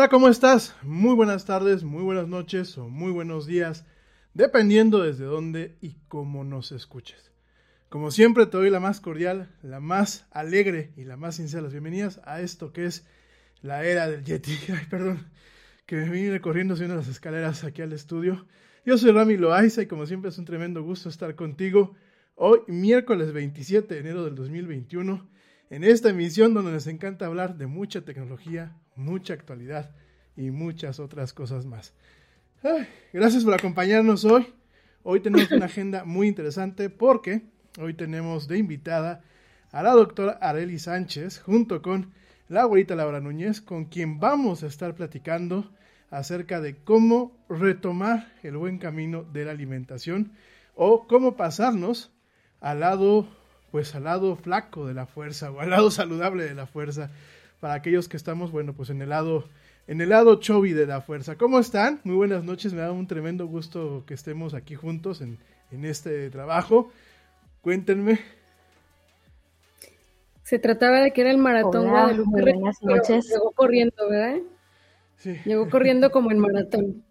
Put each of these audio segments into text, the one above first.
Hola, ¿cómo estás? Muy buenas tardes, muy buenas noches o muy buenos días, dependiendo desde dónde y cómo nos escuches. Como siempre, te doy la más cordial, la más alegre y la más sincera las bienvenidas a esto que es la era del Yeti. Ay, perdón, que me vine corriendo subiendo las escaleras aquí al estudio. Yo soy Rami Loaiza y como siempre es un tremendo gusto estar contigo hoy, miércoles 27 de enero del 2021, en esta emisión donde nos encanta hablar de mucha tecnología, mucha actualidad y muchas otras cosas más. Ay, gracias por acompañarnos hoy. Hoy tenemos una agenda muy interesante porque hoy tenemos de invitada a la doctora Areli Sánchez junto con la abuelita Laura Núñez, con quien vamos a estar platicando acerca de cómo retomar el buen camino de la alimentación o cómo pasarnos al lado, pues al lado flaco de la fuerza o al lado saludable de la fuerza para aquellos que estamos, bueno, pues en el lado, en el lado chovi de la fuerza. ¿Cómo están? Muy buenas noches, me da un tremendo gusto que estemos aquí juntos en, en este trabajo. Cuéntenme. Se trataba de que era el maratón Hola, muy buenas noches. Llegó corriendo, ¿verdad? Sí. Llegó corriendo como el maratón.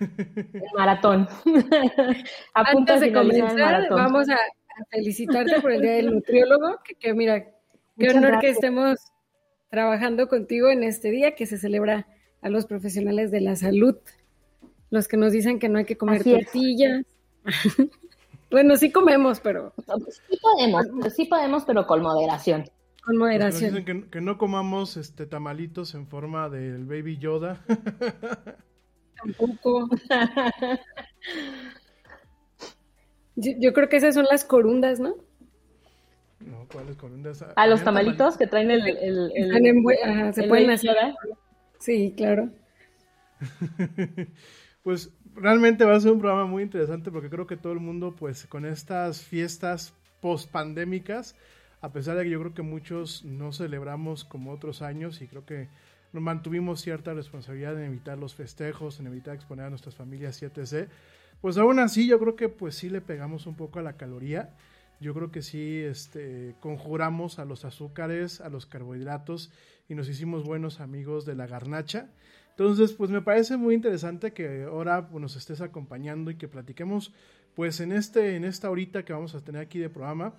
El maratón. a punto Antes de comenzar, vamos a, a felicitarte por el Día del Nutriólogo, que, que mira, qué Muchas honor que estemos trabajando contigo en este día que se celebra a los profesionales de la salud, los que nos dicen que no hay que comer Así tortillas. bueno, sí comemos, pero Sí podemos, sí podemos, pero con moderación. con que nos moderación. dicen que, que no comamos este tamalitos en forma del baby Yoda. Tampoco. Yo, yo creo que esas son las corundas, ¿no? No, ¿cuáles corundas? A los tamalitos que traen el... se el pueden hacer. Sí, claro. Pues realmente va a ser un programa muy interesante porque creo que todo el mundo, pues con estas fiestas post pandémicas, a pesar de que yo creo que muchos no celebramos como otros años y creo que nos mantuvimos cierta responsabilidad en evitar los festejos, en evitar exponer a nuestras familias y etc. Pues aún así yo creo que pues sí le pegamos un poco a la caloría. Yo creo que sí este, conjuramos a los azúcares, a los carbohidratos y nos hicimos buenos amigos de la garnacha. Entonces, pues me parece muy interesante que ahora pues, nos estés acompañando y que platiquemos, pues en este, en esta horita que vamos a tener aquí de programa,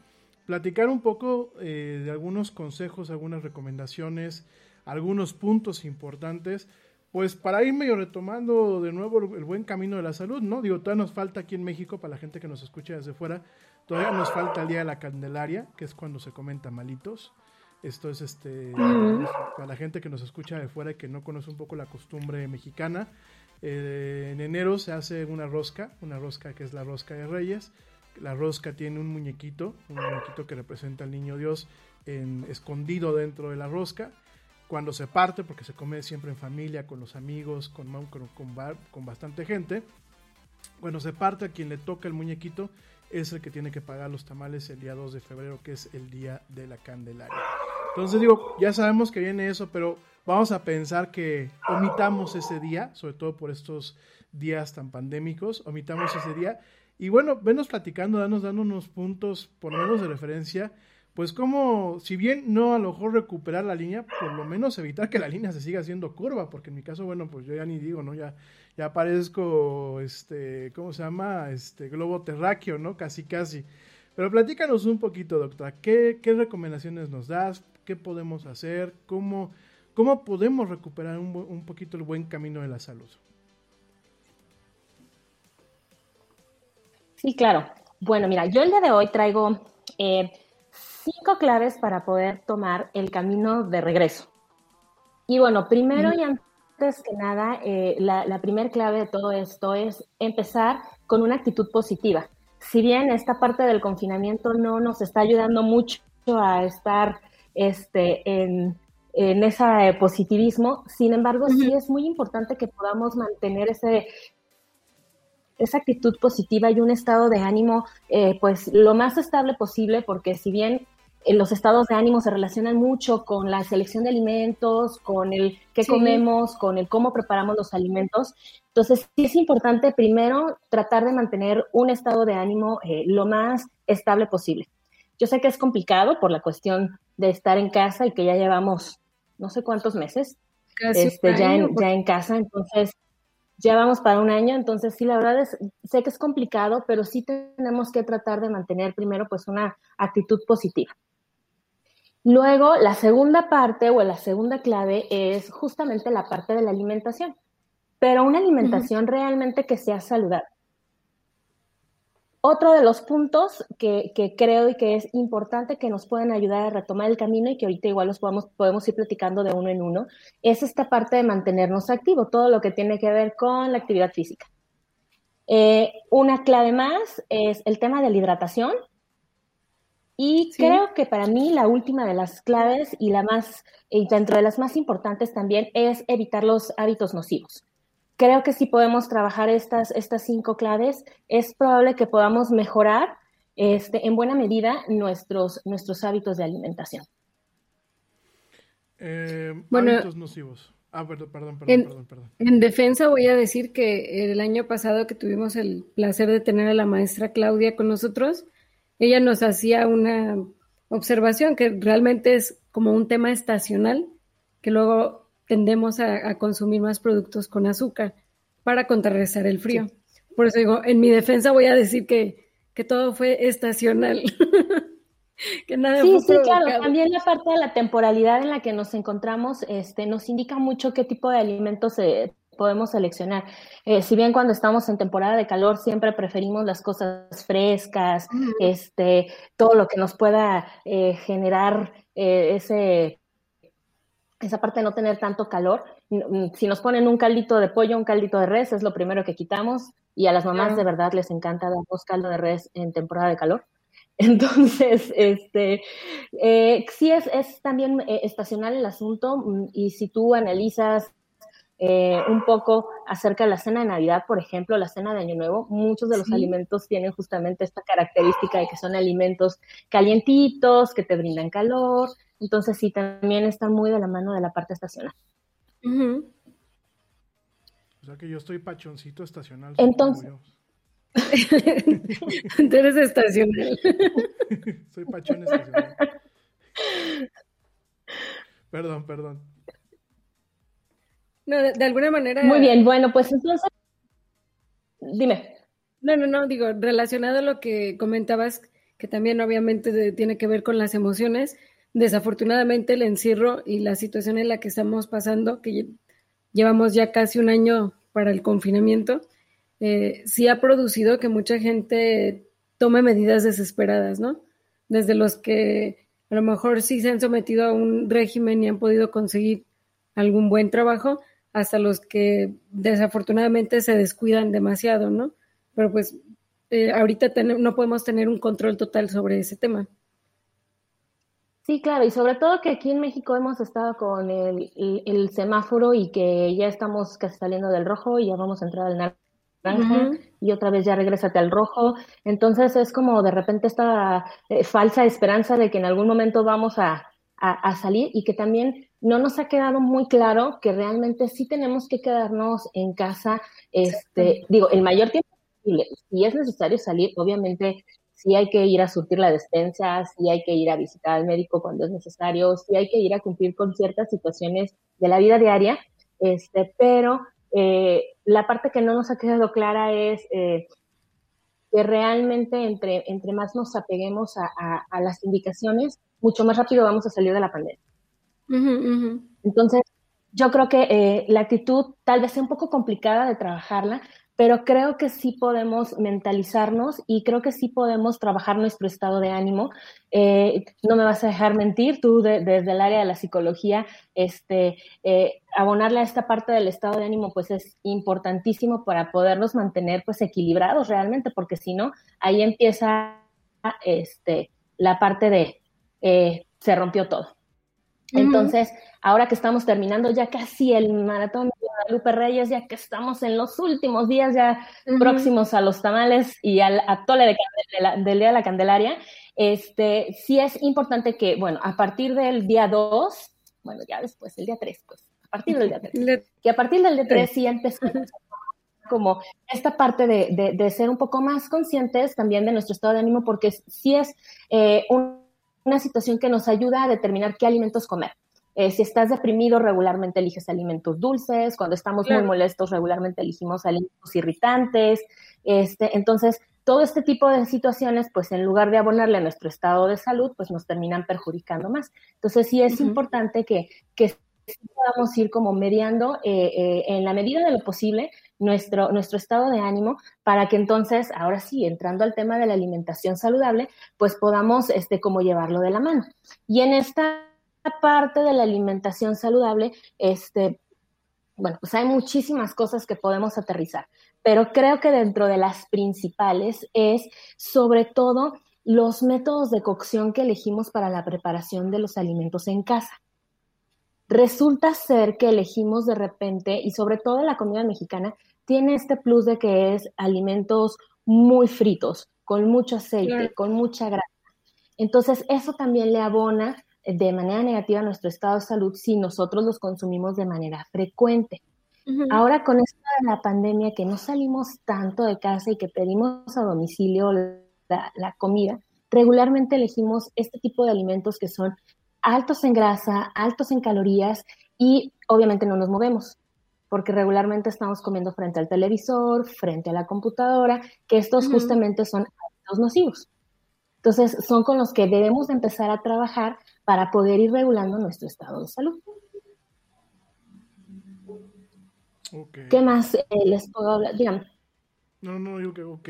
platicar un poco eh, de algunos consejos, algunas recomendaciones, algunos puntos importantes, pues para ir medio retomando de nuevo el, buen camino de la salud, ¿no? Digo, todavía nos falta aquí en México, para la gente que nos escucha desde fuera, todavía nos falta el Día de la Candelaria, que es cuando se comen tamalitos. Esto es este para la gente que nos escucha de fuera y que no conoce un poco la costumbre mexicana. eh, en enero se hace una rosca, una rosca que es la rosca de Reyes. La rosca tiene un muñequito, un muñequito que representa al niño Dios en- escondido dentro de la rosca. Cuando se parte, porque se come siempre en familia, con los amigos, con, con, con con bastante gente. Cuando se parte, a quien le toca el muñequito es el que tiene que pagar los tamales el día 2 de febrero, que es el día de la Candelaria. Entonces digo, ya sabemos que viene eso, pero vamos a pensar que omitamos ese día, sobre todo por estos días tan pandémicos, omitamos ese día. Y bueno, venos platicando, danos, dando unos puntos, por lo menos de referencia, pues como, si bien no a lo mejor recuperar la línea, por lo menos evitar que la línea se siga haciendo curva, porque en mi caso, bueno, pues yo ya ni digo, ¿no? Ya, ya parezco, este, ¿cómo se llama? Este, globo terráqueo, ¿no? Casi, casi. Pero platícanos un poquito, doctora, ¿qué, qué recomendaciones nos das? ¿Qué podemos hacer? ¿Cómo, cómo podemos recuperar un, un poquito el buen camino de la salud? Sí, claro. Bueno, mira, yo el día de hoy traigo eh, cinco claves para poder tomar el camino de regreso. Y bueno, primero y antes que nada, eh, la, la primer clave de todo esto es empezar con una actitud positiva. Si bien esta parte del confinamiento no nos está ayudando mucho a estar este, en, en ese positivismo, sin embargo, sí es muy importante que podamos mantener ese, esa actitud positiva y un estado de ánimo eh, pues lo más estable posible porque si bien eh, los estados de ánimo se relacionan mucho con la selección de alimentos, con el qué Sí. comemos, con el cómo preparamos los alimentos. Entonces, sí es importante primero tratar de mantener un estado de ánimo eh, lo más estable posible. Yo sé que es complicado por la cuestión de estar en casa y que ya llevamos no sé cuántos meses, este, ya, en, ya en casa, entonces ya vamos para un año, entonces sí, la verdad es, sé que es complicado, pero sí tenemos que tratar de mantener primero pues una actitud positiva. Luego, la segunda parte o la segunda clave es justamente la parte de la alimentación, pero una alimentación realmente que sea saludable. Otro de los puntos que, creo y que es importante que nos pueden ayudar a retomar el camino y que ahorita igual los podemos, podemos ir platicando de uno en uno, es esta parte de mantenernos activos, todo lo que tiene que ver con la actividad física. Eh, una clave más es el tema de la hidratación. Y creo que para mí la última de las claves y la más, y dentro de las más importantes también, es evitar los hábitos nocivos creo que si podemos trabajar estas, estas cinco claves, es probable que podamos mejorar este, en buena medida nuestros, nuestros hábitos de alimentación. Eh, hábitos nocivos. Ah, perdón, perdón, en, perdón, perdón, En defensa voy a decir que el año pasado que tuvimos el placer de tener a la maestra Claudia con nosotros, ella nos hacía una observación que realmente es como un tema estacional, que luego tendemos a, consumir más productos con azúcar para contrarrestar el frío. Por eso digo, en mi defensa voy a decir que, que todo fue estacional. que nada sí, sí, claro. También la parte de la temporalidad en la que nos encontramos este, nos indica mucho qué tipo de alimentos eh, podemos seleccionar. Eh, si bien cuando estamos en temporada de calor siempre preferimos las cosas frescas, este, todo lo que nos pueda eh, generar ese esa parte de no tener tanto calor. Si nos ponen un caldito de pollo, un caldito de res, es lo primero que quitamos. Y a las mamás de verdad les encanta darnos caldo de res en temporada de calor. Entonces, este, eh, sí es, es también eh, estacional el asunto mm, y si tú analizas eh, un poco acerca de la cena de Navidad, por ejemplo, la cena de Año Nuevo, muchos de los alimentos tienen justamente esta característica de que son alimentos calientitos, que te brindan calor, entonces sí, también están muy de la mano de la parte estacional. O sea que yo estoy pachoncito estacional. Entonces... Tú eres estacional. Soy pachón estacional. Perdón, perdón. No, de, alguna manera. Muy bien, bueno, pues entonces. Dime. No, no, no, digo, relacionado a lo que comentabas, que también obviamente tiene que ver con las emociones, desafortunadamente el encierro y la situación en la que estamos pasando, que llevamos ya casi un año para el confinamiento, eh, sí ha producido que mucha gente tome medidas desesperadas, ¿no? Desde los que a lo mejor sí se han sometido a un régimen y han podido conseguir algún buen trabajo, hasta los que desafortunadamente se descuidan demasiado, ¿no? Pero pues eh, ahorita no podemos tener un control total sobre ese tema. Sí, claro, y sobre todo que aquí en México hemos estado con el, semáforo y que ya estamos casi saliendo del rojo y ya vamos a entrar al naranja y otra vez ya regrésate al rojo. Entonces es como de repente esta eh, falsa esperanza de que en algún momento vamos a, salir y que también no nos ha quedado muy claro que realmente sí tenemos que quedarnos en casa, este, digo, el mayor tiempo posible. Si es necesario salir, obviamente si hay que ir a surtir la despensa, si hay que ir a visitar al médico cuando es necesario, si hay que ir a cumplir con ciertas situaciones de la vida diaria, este, pero eh, la parte que no nos ha quedado clara es eh, que realmente entre, entre más nos apeguemos a, las indicaciones, mucho más rápido vamos a salir de la pandemia. Entonces, yo creo que eh, la actitud tal vez sea un poco complicada de trabajarla, pero creo que sí podemos mentalizarnos y creo que sí podemos trabajar nuestro estado de ánimo. Eh, no me vas a dejar mentir, tú desde el área de la psicología, este, eh, abonarle a esta parte del estado de ánimo pues es importantísimo para podernos mantener pues equilibrados realmente, porque si no, ahí empieza este, la parte de eh, se rompió todo. Entonces, ahora que estamos terminando ya casi el maratón de Guadalupe Reyes, ya que estamos en los últimos días ya próximos a los tamales y al atole de, del Día de la Candelaria, este, sí es importante que, bueno, a partir del día 2, bueno, ya después, el día 3, pues, a partir del día 3, que a partir del día 3 sí empezamos como esta parte de, de, ser un poco más conscientes también de nuestro estado de ánimo, porque sí es eh, un una situación que nos ayuda a determinar qué alimentos comer. Eh, si estás deprimido, regularmente eliges alimentos dulces. Cuando estamos muy molestos, regularmente elegimos alimentos irritantes. Este, entonces, todo este tipo de situaciones, pues en lugar de abonarle a nuestro estado de salud, pues nos terminan perjudicando más. Entonces, sí es importante que, que podamos ir como mediando eh, eh, en la medida de lo posible nuestro, nuestro estado de ánimo para que entonces, ahora sí, entrando al tema de la alimentación saludable, pues podamos este, como llevarlo de la mano. Y en esta parte de la alimentación saludable, este, bueno, pues hay muchísimas cosas que podemos aterrizar, pero creo que dentro de las principales es sobre todo los métodos de cocción que elegimos para la preparación de los alimentos en casa. Resulta ser que elegimos de repente, y sobre todo la comida mexicana, tiene este plus de que es alimentos muy fritos, con mucho aceite, con mucha grasa. Entonces, eso también le abona de manera negativa a nuestro estado de salud si nosotros los consumimos de manera frecuente. Ahora con esto de la pandemia, que no salimos tanto de casa y que pedimos a domicilio la, la comida, regularmente elegimos este tipo de alimentos que son altos en grasa, altos en calorías y obviamente no nos movemos porque regularmente estamos comiendo frente al televisor, frente a la computadora, que estos justamente son hábitos nocivos. Entonces, son con los que debemos empezar a trabajar para poder ir regulando nuestro estado de salud. ¿Qué más eh, les puedo hablar? Díganme. No, no, yo que ok.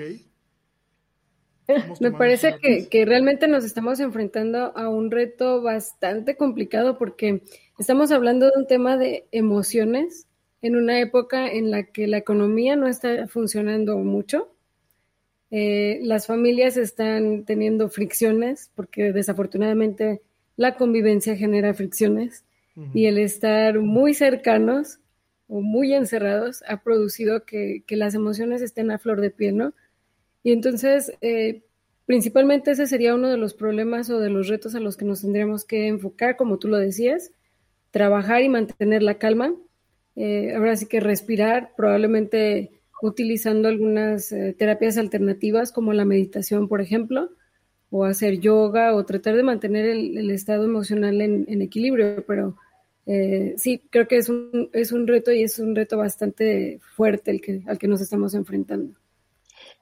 Me parece que, que, realmente nos estamos enfrentando a un reto bastante complicado porque estamos hablando de un tema de emociones en una época en la que la economía no está funcionando mucho. Eh, las familias están teniendo fricciones porque desafortunadamente la convivencia genera fricciones y el estar muy cercanos o muy encerrados ha producido que, que las emociones estén a flor de piel, ¿no? Y entonces, eh, principalmente ese sería uno de los problemas o de los retos a los que nos tendríamos que enfocar, como tú lo decías, trabajar y mantener la calma. Eh, ahora sí que respirar, probablemente utilizando algunas eh, terapias alternativas como la meditación, por ejemplo, o hacer yoga o tratar de mantener el, estado emocional en, equilibrio, pero sí, creo que es un, es un reto y es un reto bastante fuerte el que, al que nos estamos enfrentando.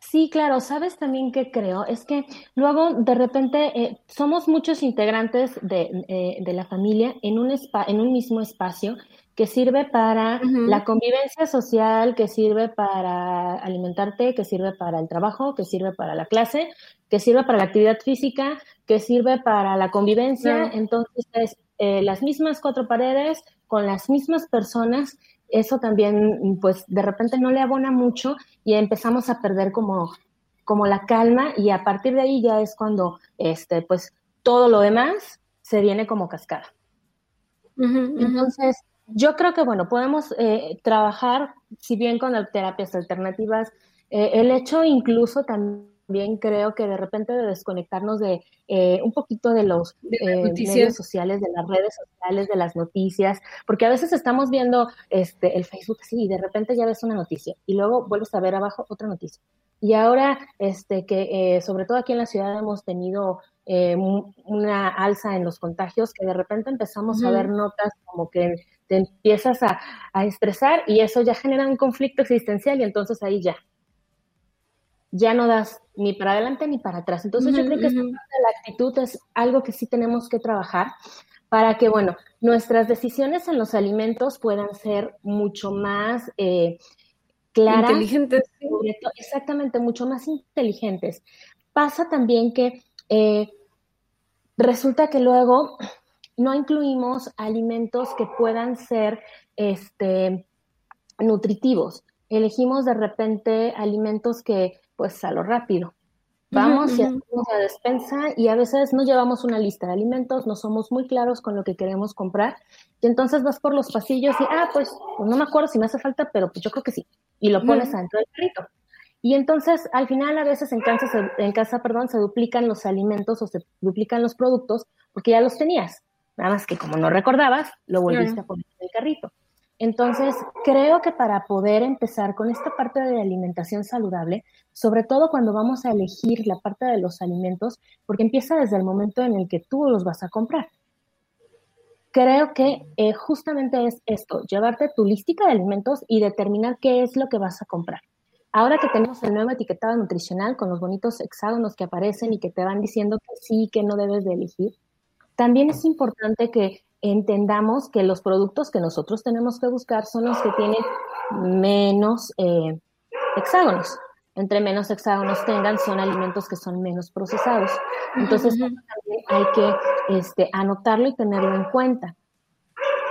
Sí, claro, sabes también que creo, es que luego de repente eh, somos muchos integrantes de, eh, de la familia en un, en un mismo espacio que sirve para la convivencia social, que sirve para alimentarte, que sirve para el trabajo, que sirve para la clase, que sirve para la actividad física, que sirve para la convivencia. Entonces, es, eh, las mismas cuatro paredes con las mismas personas eso también, pues de repente no le abona mucho y empezamos a perder como, como la calma y a partir de ahí ya es cuando, este, pues todo lo demás se viene como cascada. Entonces, yo creo que, bueno, podemos eh, trabajar, si bien con terapias alternativas, eh, el hecho incluso también también creo que de repente de desconectarnos de eh, un poquito de los eh, medios sociales, de las redes sociales, de las noticias, porque a veces estamos viendo este, el Facebook así y de repente ya ves una noticia y luego vuelves a ver abajo otra noticia. Y ahora, este, que eh, sobre todo aquí en la ciudad hemos tenido una alza en los contagios, que de repente empezamos a ver notas como que te empiezas a, a estresar y eso ya genera un conflicto existencial y entonces ahí ya, ya no das ni para adelante ni para atrás. Entonces yo creo que esta parte de la actitud es algo que sí tenemos que trabajar para que, bueno, nuestras decisiones en los alimentos puedan ser mucho más eh, claras. Inteligentes. exactamente, mucho más inteligentes. Pasa también que eh, resulta que luego no incluimos alimentos que puedan ser este, nutritivos. Elegimos de repente alimentos que pues a lo rápido. Vamos y hacemos la despensa y a veces no llevamos una lista de alimentos, no somos muy claros con lo que queremos comprar y entonces vas por los pasillos y, ah, pues, pues no me acuerdo si me hace falta, pero pues yo creo que sí. Y lo pones dentro del carrito. Y entonces, al final, a veces en casa, se, en casa perdón, se duplican los alimentos o se duplican los productos porque ya los tenías. Nada más que como no recordabas, lo volviste a poner en el carrito. Entonces, creo que para poder empezar con esta parte de alimentación saludable, sobre todo cuando vamos a elegir la parte de los alimentos, porque empieza desde el momento en el que tú los vas a comprar. creo que eh, justamente es esto, llevarte tu lística de alimentos y determinar qué es lo que vas a comprar. Ahora que tenemos el nuevo etiquetado nutricional con los bonitos hexágonos que aparecen y que te van diciendo que sí, que no debes de elegir, también es importante que entendamos que los productos que nosotros tenemos que buscar son los que tienen menos eh, hexágonos. Entre menos hexágonos tengan, son alimentos que son menos procesados. Entonces, también hay que este, anotarlo y tenerlo en cuenta.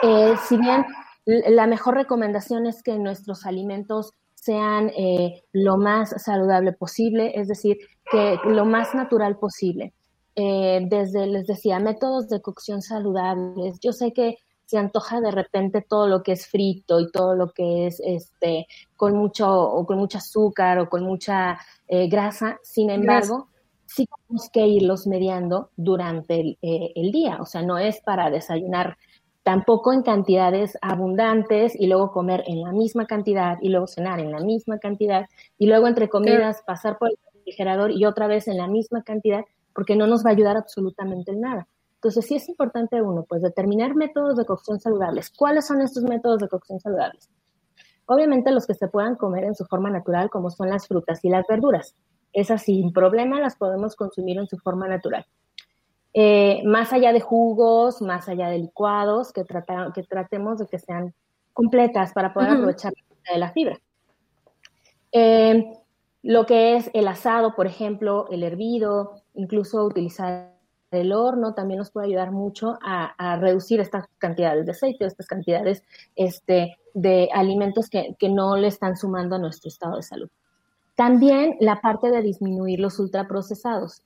Eh, si bien la mejor recomendación es que nuestros alimentos sean eh, lo más saludable posible, es decir, que lo más natural posible. Eh, desde, les decía, métodos de cocción saludables. Yo sé que se antoja de repente todo lo que es frito y todo lo que es este con mucho o con mucho azúcar o con mucha eh, grasa. Sin embargo, sí tenemos que irlos mediando durante el, eh, el, día. O sea, no es para desayunar tampoco en cantidades abundantes y luego comer en la misma cantidad y luego cenar en la misma cantidad y luego entre comidas pasar por el refrigerador y otra vez en la misma cantidad porque no nos va a ayudar absolutamente en nada. Entonces, sí es importante uno, pues determinar métodos de cocción saludables. ¿Cuáles son estos métodos de cocción saludables? Obviamente los que se puedan comer en su forma natural, como son las frutas y las verduras. Esas sin problema las podemos consumir en su forma natural. Eh, más allá de jugos, más allá de licuados, que, que tratemos de que sean completas para poder aprovechar de la fibra. Eh, lo que es el asado, por ejemplo, el hervido, incluso utilizar el horno también nos puede ayudar mucho a, reducir estas cantidades de aceite, estas cantidades este, de alimentos que, no le están sumando a nuestro estado de salud. También la parte de disminuir los ultraprocesados.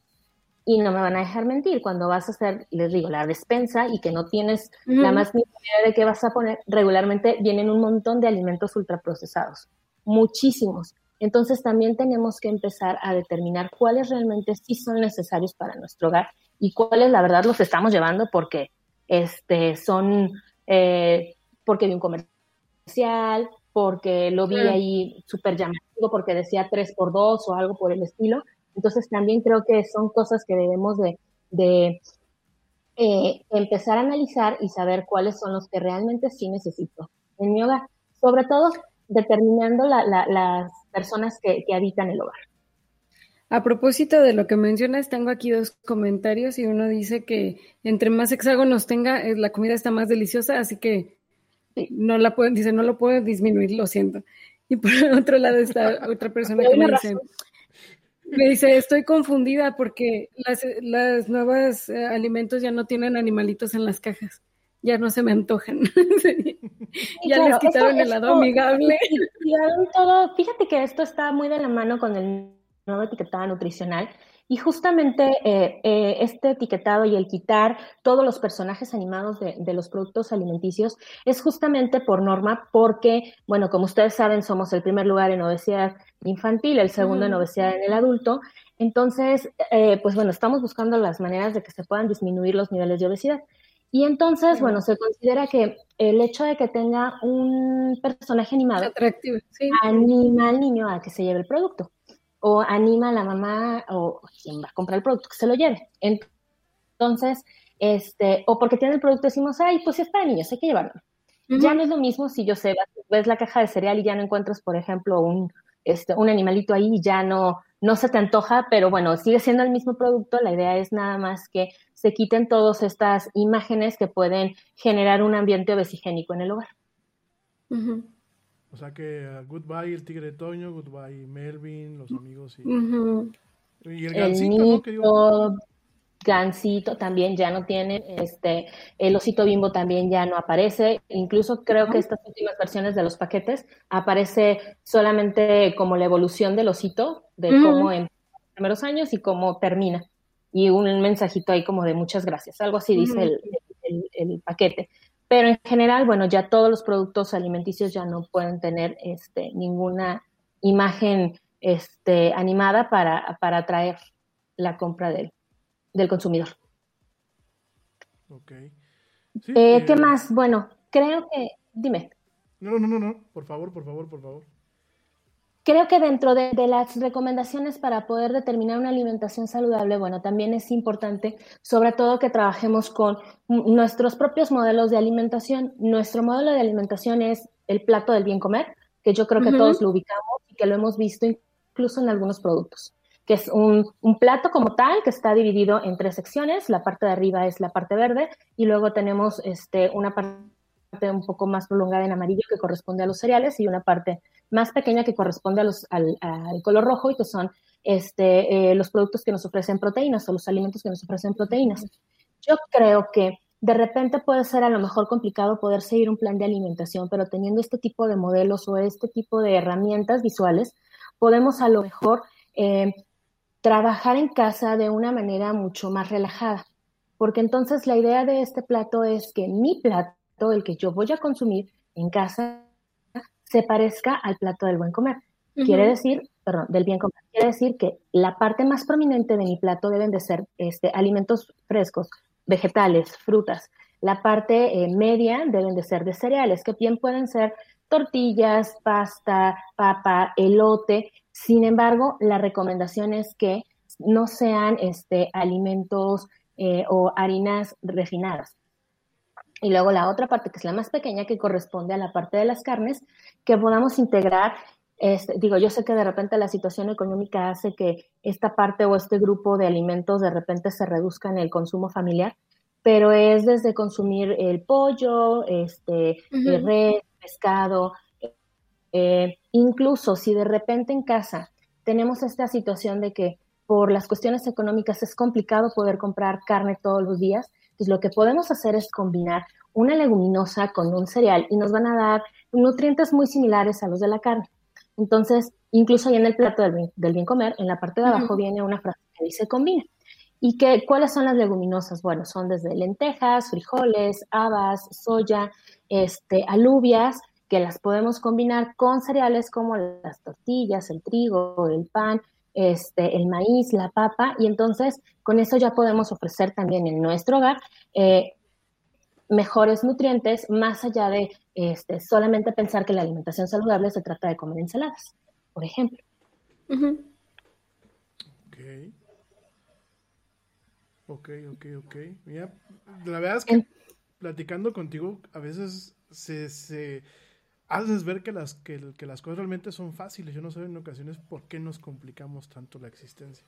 Y no me van a dejar mentir, cuando vas a hacer, les digo, la despensa y que no tienes la más mínima idea de qué vas a poner, regularmente vienen un montón de alimentos ultraprocesados, muchísimos. Entonces también tenemos que empezar a determinar cuáles realmente sí son necesarios para nuestro hogar y cuáles la verdad los estamos llevando porque este, son, eh, porque vi un comercial, porque lo vi ahí súper llamativo, porque decía 3 por 2 o algo por el estilo. Entonces también creo que son cosas que debemos de, de eh, empezar a analizar y saber cuáles son los que realmente sí necesito en mi hogar. Sobre todo determinando las personas que, habitan el hogar. A propósito de lo que mencionas, tengo aquí dos comentarios y uno dice que entre más hexágonos tenga, la comida está más deliciosa, así que no la pueden, dice, no lo puedo disminuir, lo siento. Y por otro lado está otra persona que me dice, me dice, estoy confundida porque las, las nuevas eh, alimentos ya no tienen animalitos en las cajas ya no se me antojan. ya les quitaron el lado amigable. todo. Fíjate que esto está muy de la mano con el nuevo etiquetado nutricional. Y justamente eh, eh, este etiquetado y el quitar todos los personajes animados de, los productos alimenticios es justamente por norma, porque, bueno, como ustedes saben, somos el primer lugar en obesidad infantil, el segundo en obesidad en el adulto. Entonces, eh, pues bueno, estamos buscando las maneras de que se puedan disminuir los niveles de obesidad. Y entonces, bueno, se considera que el hecho de que tenga un personaje animado anima al niño a que se lleve el producto o anima a la mamá o quien va a comprar el producto que se lo lleve. Entonces, este, o porque tiene el producto decimos, ay, pues es para niños, hay que llevarlo. Ya no es lo mismo si yo sé, ves la caja de cereal y ya no encuentras, por ejemplo, un, este, un animalito ahí y ya no, no se te antoja, pero bueno, sigue siendo el mismo producto. La idea es nada más que se quiten todas estas imágenes que pueden generar un ambiente obesigénico en el hogar. O sea que uh, goodbye el tigre de Toño, goodbye Melvin, los amigos y, y el gancito, Gansito también ya no tiene, este, el osito bimbo también ya no aparece, incluso creo que estas últimas versiones de los paquetes aparece solamente como la evolución del osito, de cómo en los primeros años y cómo termina. Y un mensajito ahí como de muchas gracias, algo así dice el, paquete. Pero en general, bueno, ya todos los productos alimenticios ya no pueden tener este, ninguna imagen este, animada para, para atraer la compra del, del consumidor. Ok. Eh, ¿Qué eh, más? Bueno, creo que, dime. No, no, no, no, por favor, por favor, por favor. Creo que dentro de, las recomendaciones para poder determinar una alimentación saludable, bueno, también es importante, sobre todo que trabajemos con nuestros propios modelos de alimentación. Nuestro modelo de alimentación es el plato del bien comer, que yo creo que todos lo ubicamos y que lo hemos visto incluso en algunos productos, que es un, plato como tal que está dividido en tres secciones. La parte de arriba es la parte verde y luego tenemos este, una parte un poco más prolongada en amarillo que corresponde a los cereales y una parte más pequeña que corresponde a los, al, color rojo y que son este, eh, los productos que nos ofrecen proteínas o los alimentos que nos ofrecen proteínas. Yo creo que de repente puede ser a lo mejor complicado poder seguir un plan de alimentación, pero teniendo este tipo de modelos o este tipo de herramientas visuales, podemos a lo mejor eh, trabajar en casa de una manera mucho más relajada. Porque entonces la idea de este plato es que mi plato el que yo voy a consumir en casa se parezca al plato del buen comer. Quiere decir, perdón, del bien comer. Quiere decir que la parte más prominente de mi plato deben de ser este, alimentos frescos, vegetales, frutas. La parte eh, media deben de ser de cereales, que bien pueden ser tortillas, pasta, papa, elote. Sin embargo, la recomendación es que no sean este, alimentos eh, o harinas refinadas. Y luego la otra parte, que es la más pequeña, que corresponde a la parte de las carnes, que podamos integrar. Este, digo, yo sé que de repente la situación económica hace que esta parte o este grupo de alimentos de repente se reduzca en el consumo familiar, pero es desde consumir el pollo, este, el res, pescado, eh, incluso si de repente en casa tenemos esta situación de que por las cuestiones económicas es complicado poder comprar carne todos los días, pues lo que podemos hacer es combinar una leguminosa con un cereal y nos van a dar nutrientes muy similares a los de la carne. Entonces, incluso ahí en el plato del bien, comer, en la parte de abajo viene una frase que dice combina. ¿Y que, cuáles son las leguminosas? Bueno, son desde lentejas, frijoles, habas, soya, este, alubias, que las podemos combinar con cereales como las tortillas, el trigo, el pan, este, el maíz, la papa, y entonces con eso ya podemos ofrecer también en nuestro hogar eh, mejores nutrientes, más allá de este, solamente pensar que la alimentación saludable se trata de comer ensaladas, por ejemplo. Ok. Ok, ok, ok. la verdad es que platicando contigo a veces se, se haces ver que las, que, que, las cosas realmente son fáciles. Yo no sé en ocasiones por qué nos complicamos tanto la existencia.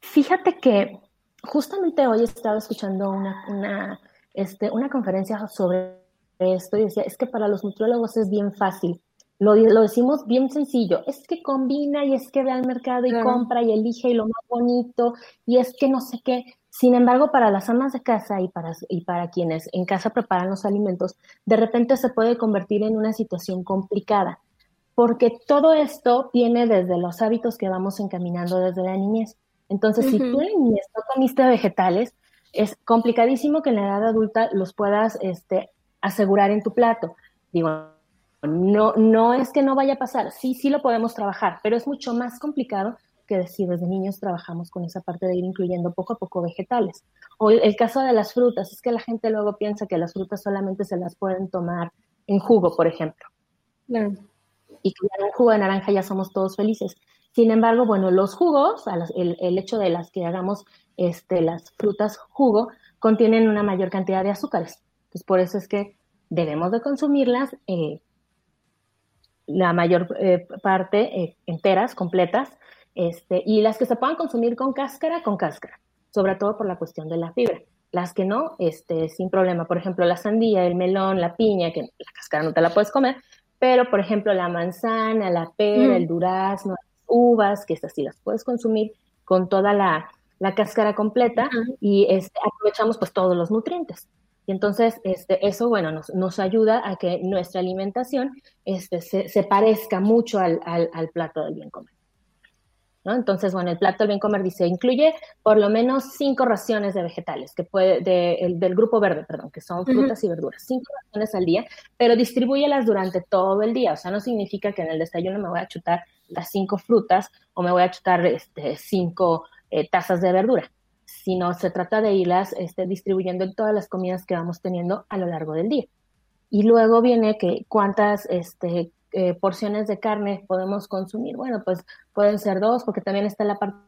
Fíjate que justamente hoy he estado escuchando una, una, este, una conferencia sobre esto y decía, es que para los nutriólogos es bien fácil. Lo, lo, decimos bien sencillo, es que combina y es que ve al mercado y compra y elige y lo más bonito y es que no sé qué. Sin embargo, para las amas de casa y para, y para quienes en casa preparan los alimentos, de repente se puede convertir en una situación complicada, porque todo esto viene desde los hábitos que vamos encaminando desde la niñez. Entonces, si tú en niñez no comiste vegetales, es complicadísimo que en la edad adulta los puedas este, asegurar en tu plato. Digo, no, no es que no vaya a pasar, sí, sí lo podemos trabajar, pero es mucho más complicado que decir, desde niños trabajamos con esa parte de ir incluyendo poco a poco vegetales. O el, caso de las frutas, es que la gente luego piensa que las frutas solamente se las pueden tomar en jugo, por ejemplo. Y que en un jugo de naranja ya somos todos felices. Sin embargo, bueno, los jugos, el, hecho de las que hagamos este, las frutas jugo, contienen una mayor cantidad de azúcares. Entonces, por eso es que debemos de consumirlas eh, la mayor eh, parte eh, enteras, completas, este, y las que se puedan consumir con cáscara, con cáscara, sobre todo por la cuestión de la fibra. Las que no, este, sin problema. Por ejemplo, la sandía, el melón, la piña, que la cáscara no te la puedes comer, pero por ejemplo la manzana, la pera, el durazno, las uvas, que estas sí las puedes consumir con toda la, cáscara completa y este, aprovechamos pues todos los nutrientes. Y entonces este, eso, bueno, nos, nos ayuda a que nuestra alimentación este, se, se parezca mucho al, al, al plato del bien comer. Entonces, bueno, el plato del bien comer dice, incluye por lo menos cinco raciones de vegetales, que puede, del grupo verde, perdón, que son frutas y verduras, cinco raciones al día, pero distribúyelas durante todo el día. O sea, no significa que en el desayuno me voy a chutar las cinco frutas o me voy a chutar este, cinco eh, tazas de verdura, sino se trata de irlas este, distribuyendo en todas las comidas que vamos teniendo a lo largo del día. Y luego viene que cuántas este, eh, porciones de carne podemos consumir? Bueno, pues pueden ser dos, porque también está la parte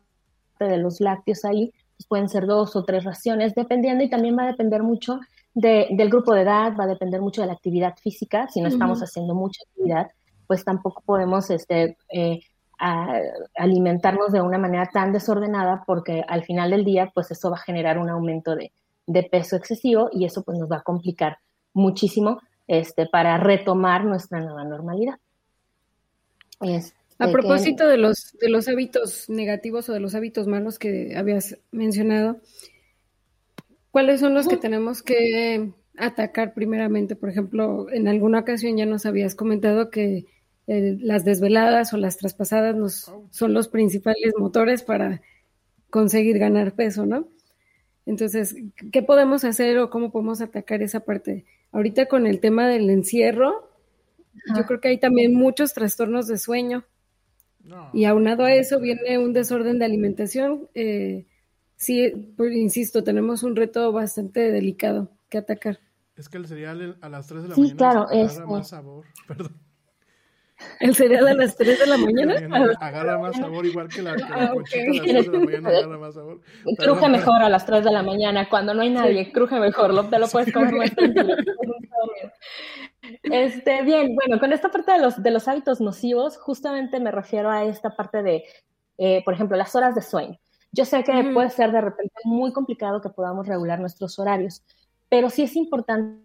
de los lácteos ahí, pues pueden ser dos o tres raciones, dependiendo y también va a depender mucho del grupo de edad, va a depender mucho de la actividad física. Si no estamos haciendo mucha actividad, pues tampoco podemos este, eh, alimentarnos de una manera tan desordenada porque al final del día, pues eso va a generar un aumento de, de peso excesivo y eso pues nos va a complicar muchísimo este, para retomar nuestra nueva normalidad. Este, a propósito de, los, de los hábitos negativos o de los hábitos malos que habías mencionado, ¿cuáles son los que tenemos que atacar primeramente? Por ejemplo, en alguna ocasión ya nos habías comentado que eh, las desveladas o las traspasadas nos, son los principales motores para conseguir ganar peso, ¿no? Entonces, ¿qué podemos hacer o cómo podemos atacar esa parte? Ahorita con el tema del encierro, yo creo que hay también muchos trastornos de sueño. y aunado a eso viene un desorden de alimentación. Eh, sí, pues, insisto, tenemos un reto bastante delicado que atacar. Es que el cereal a las 3 de la mañana claro, es, más sabor. Perdón. ¿El cereal a las 3 de la mañana? agarra más sabor, igual que la, que ah, a las 3 de la mañana agarra más sabor. Cruje mejor a las 3 de la mañana, cuando no hay nadie, cruje mejor, lo, te lo puedes comer más. Este, bien, bueno, con esta parte de los, de los hábitos nocivos, justamente me refiero a esta parte de, eh, por ejemplo, las horas de sueño. Yo sé que puede ser de repente muy complicado que podamos regular nuestros horarios, pero sí es importante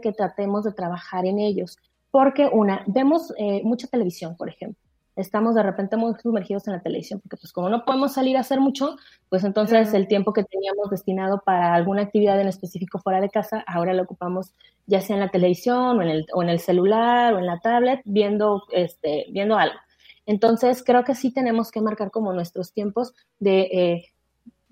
que tratemos de trabajar en ellos. Porque una, vemos eh, mucha televisión, por ejemplo. Estamos de repente muy sumergidos en la televisión, porque pues como no podemos salir a hacer mucho, pues entonces el tiempo que teníamos destinado para alguna actividad en específico fuera de casa, ahora lo ocupamos ya sea en la televisión o en el, o en el celular o en la tablet, viendo, este, viendo algo. Entonces creo que sí tenemos que marcar como nuestros tiempos de eh,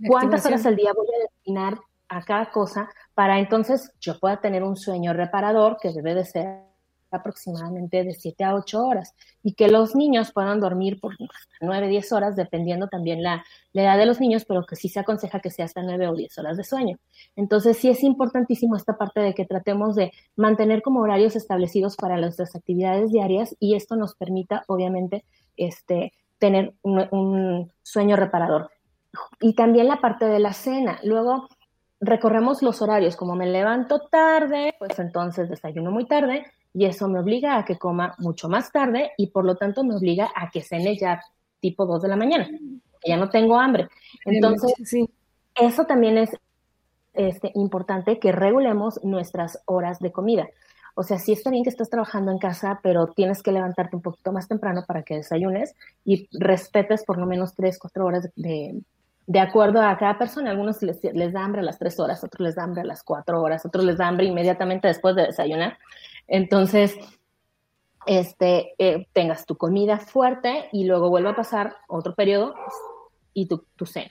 cuántas horas al día voy a destinar a cada cosa para entonces yo pueda tener un sueño reparador que debe de ser aproximadamente de 7 a 8 horas y que los niños puedan dormir por 9, 10 horas, dependiendo también la, la, edad de los niños, pero que sí se aconseja que sea hasta 9 o 10 horas de sueño. Entonces, sí es importantísimo esta parte de que tratemos de mantener como horarios establecidos para nuestras actividades diarias y esto nos permita, obviamente, este, tener un, un sueño reparador. Y también la parte de la cena. Luego, recorremos los horarios, como me levanto tarde, pues entonces desayuno muy tarde, y eso me obliga a que coma mucho más tarde y por lo tanto me obliga a que cene ya tipo 2 de la mañana, ya no tengo hambre. Entonces, sí. eso también es este, importante que regulemos nuestras horas de comida. O sea, sí está bien que estás trabajando en casa, pero tienes que levantarte un poquito más temprano para que desayunes y respetes por lo menos 3, 4 horas de, de acuerdo a cada persona. Algunos les, les, da hambre a las 3 horas, otros les da hambre a las 4 horas, otros les da hambre inmediatamente después de desayunar. Entonces, este, eh, tengas tu comida fuerte y luego vuelve a pasar otro periodo y tu, tu cena.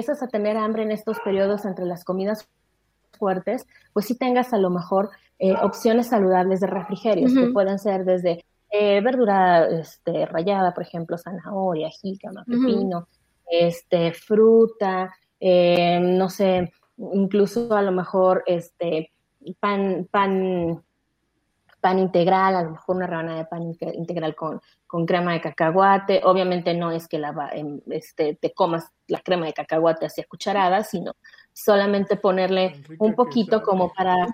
Empiezas a tener hambre en estos periodos entre las comidas fuertes, pues sí tengas a lo mejor eh, opciones saludables de refrigerios, que pueden ser desde eh, verdura este, rallada, por ejemplo, zanahoria, jícama, pepino, este, fruta, eh, no sé, incluso a lo mejor este, pan, pan pan integral, a lo mejor una rebanada de pan integral con, con crema de cacahuate. Obviamente no es que la, em, este, te comas la crema de cacahuate hacia cucharadas, sino solamente ponerle un poquito como para,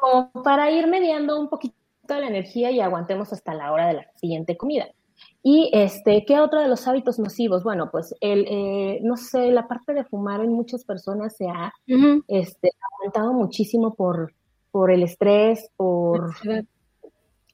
como para ir mediando un poquito toda la energía y aguantemos hasta la hora de la siguiente comida. Y este, ¿qué otro de los hábitos nocivos? Bueno, pues el, eh, no sé, la parte de fumar en muchas personas se ha este, aumentado muchísimo por, por el estrés, por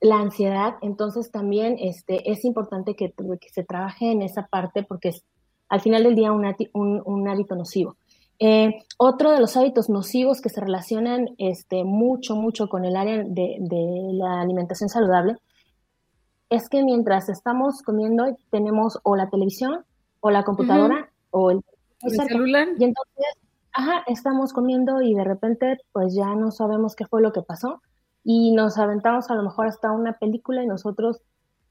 la ansiedad. Entonces también este, es importante que, que se trabaje en esa parte porque es al final del día un, un, un hábito nocivo. Eh, otro de los hábitos nocivos que se relacionan este, mucho, mucho con el área de, de la alimentación saludable es que mientras estamos comiendo tenemos o la televisión o la computadora o el, celular. Y entonces, ajá, estamos comiendo y de repente pues ya no sabemos qué fue lo que pasó y nos aventamos a lo mejor hasta una película y nosotros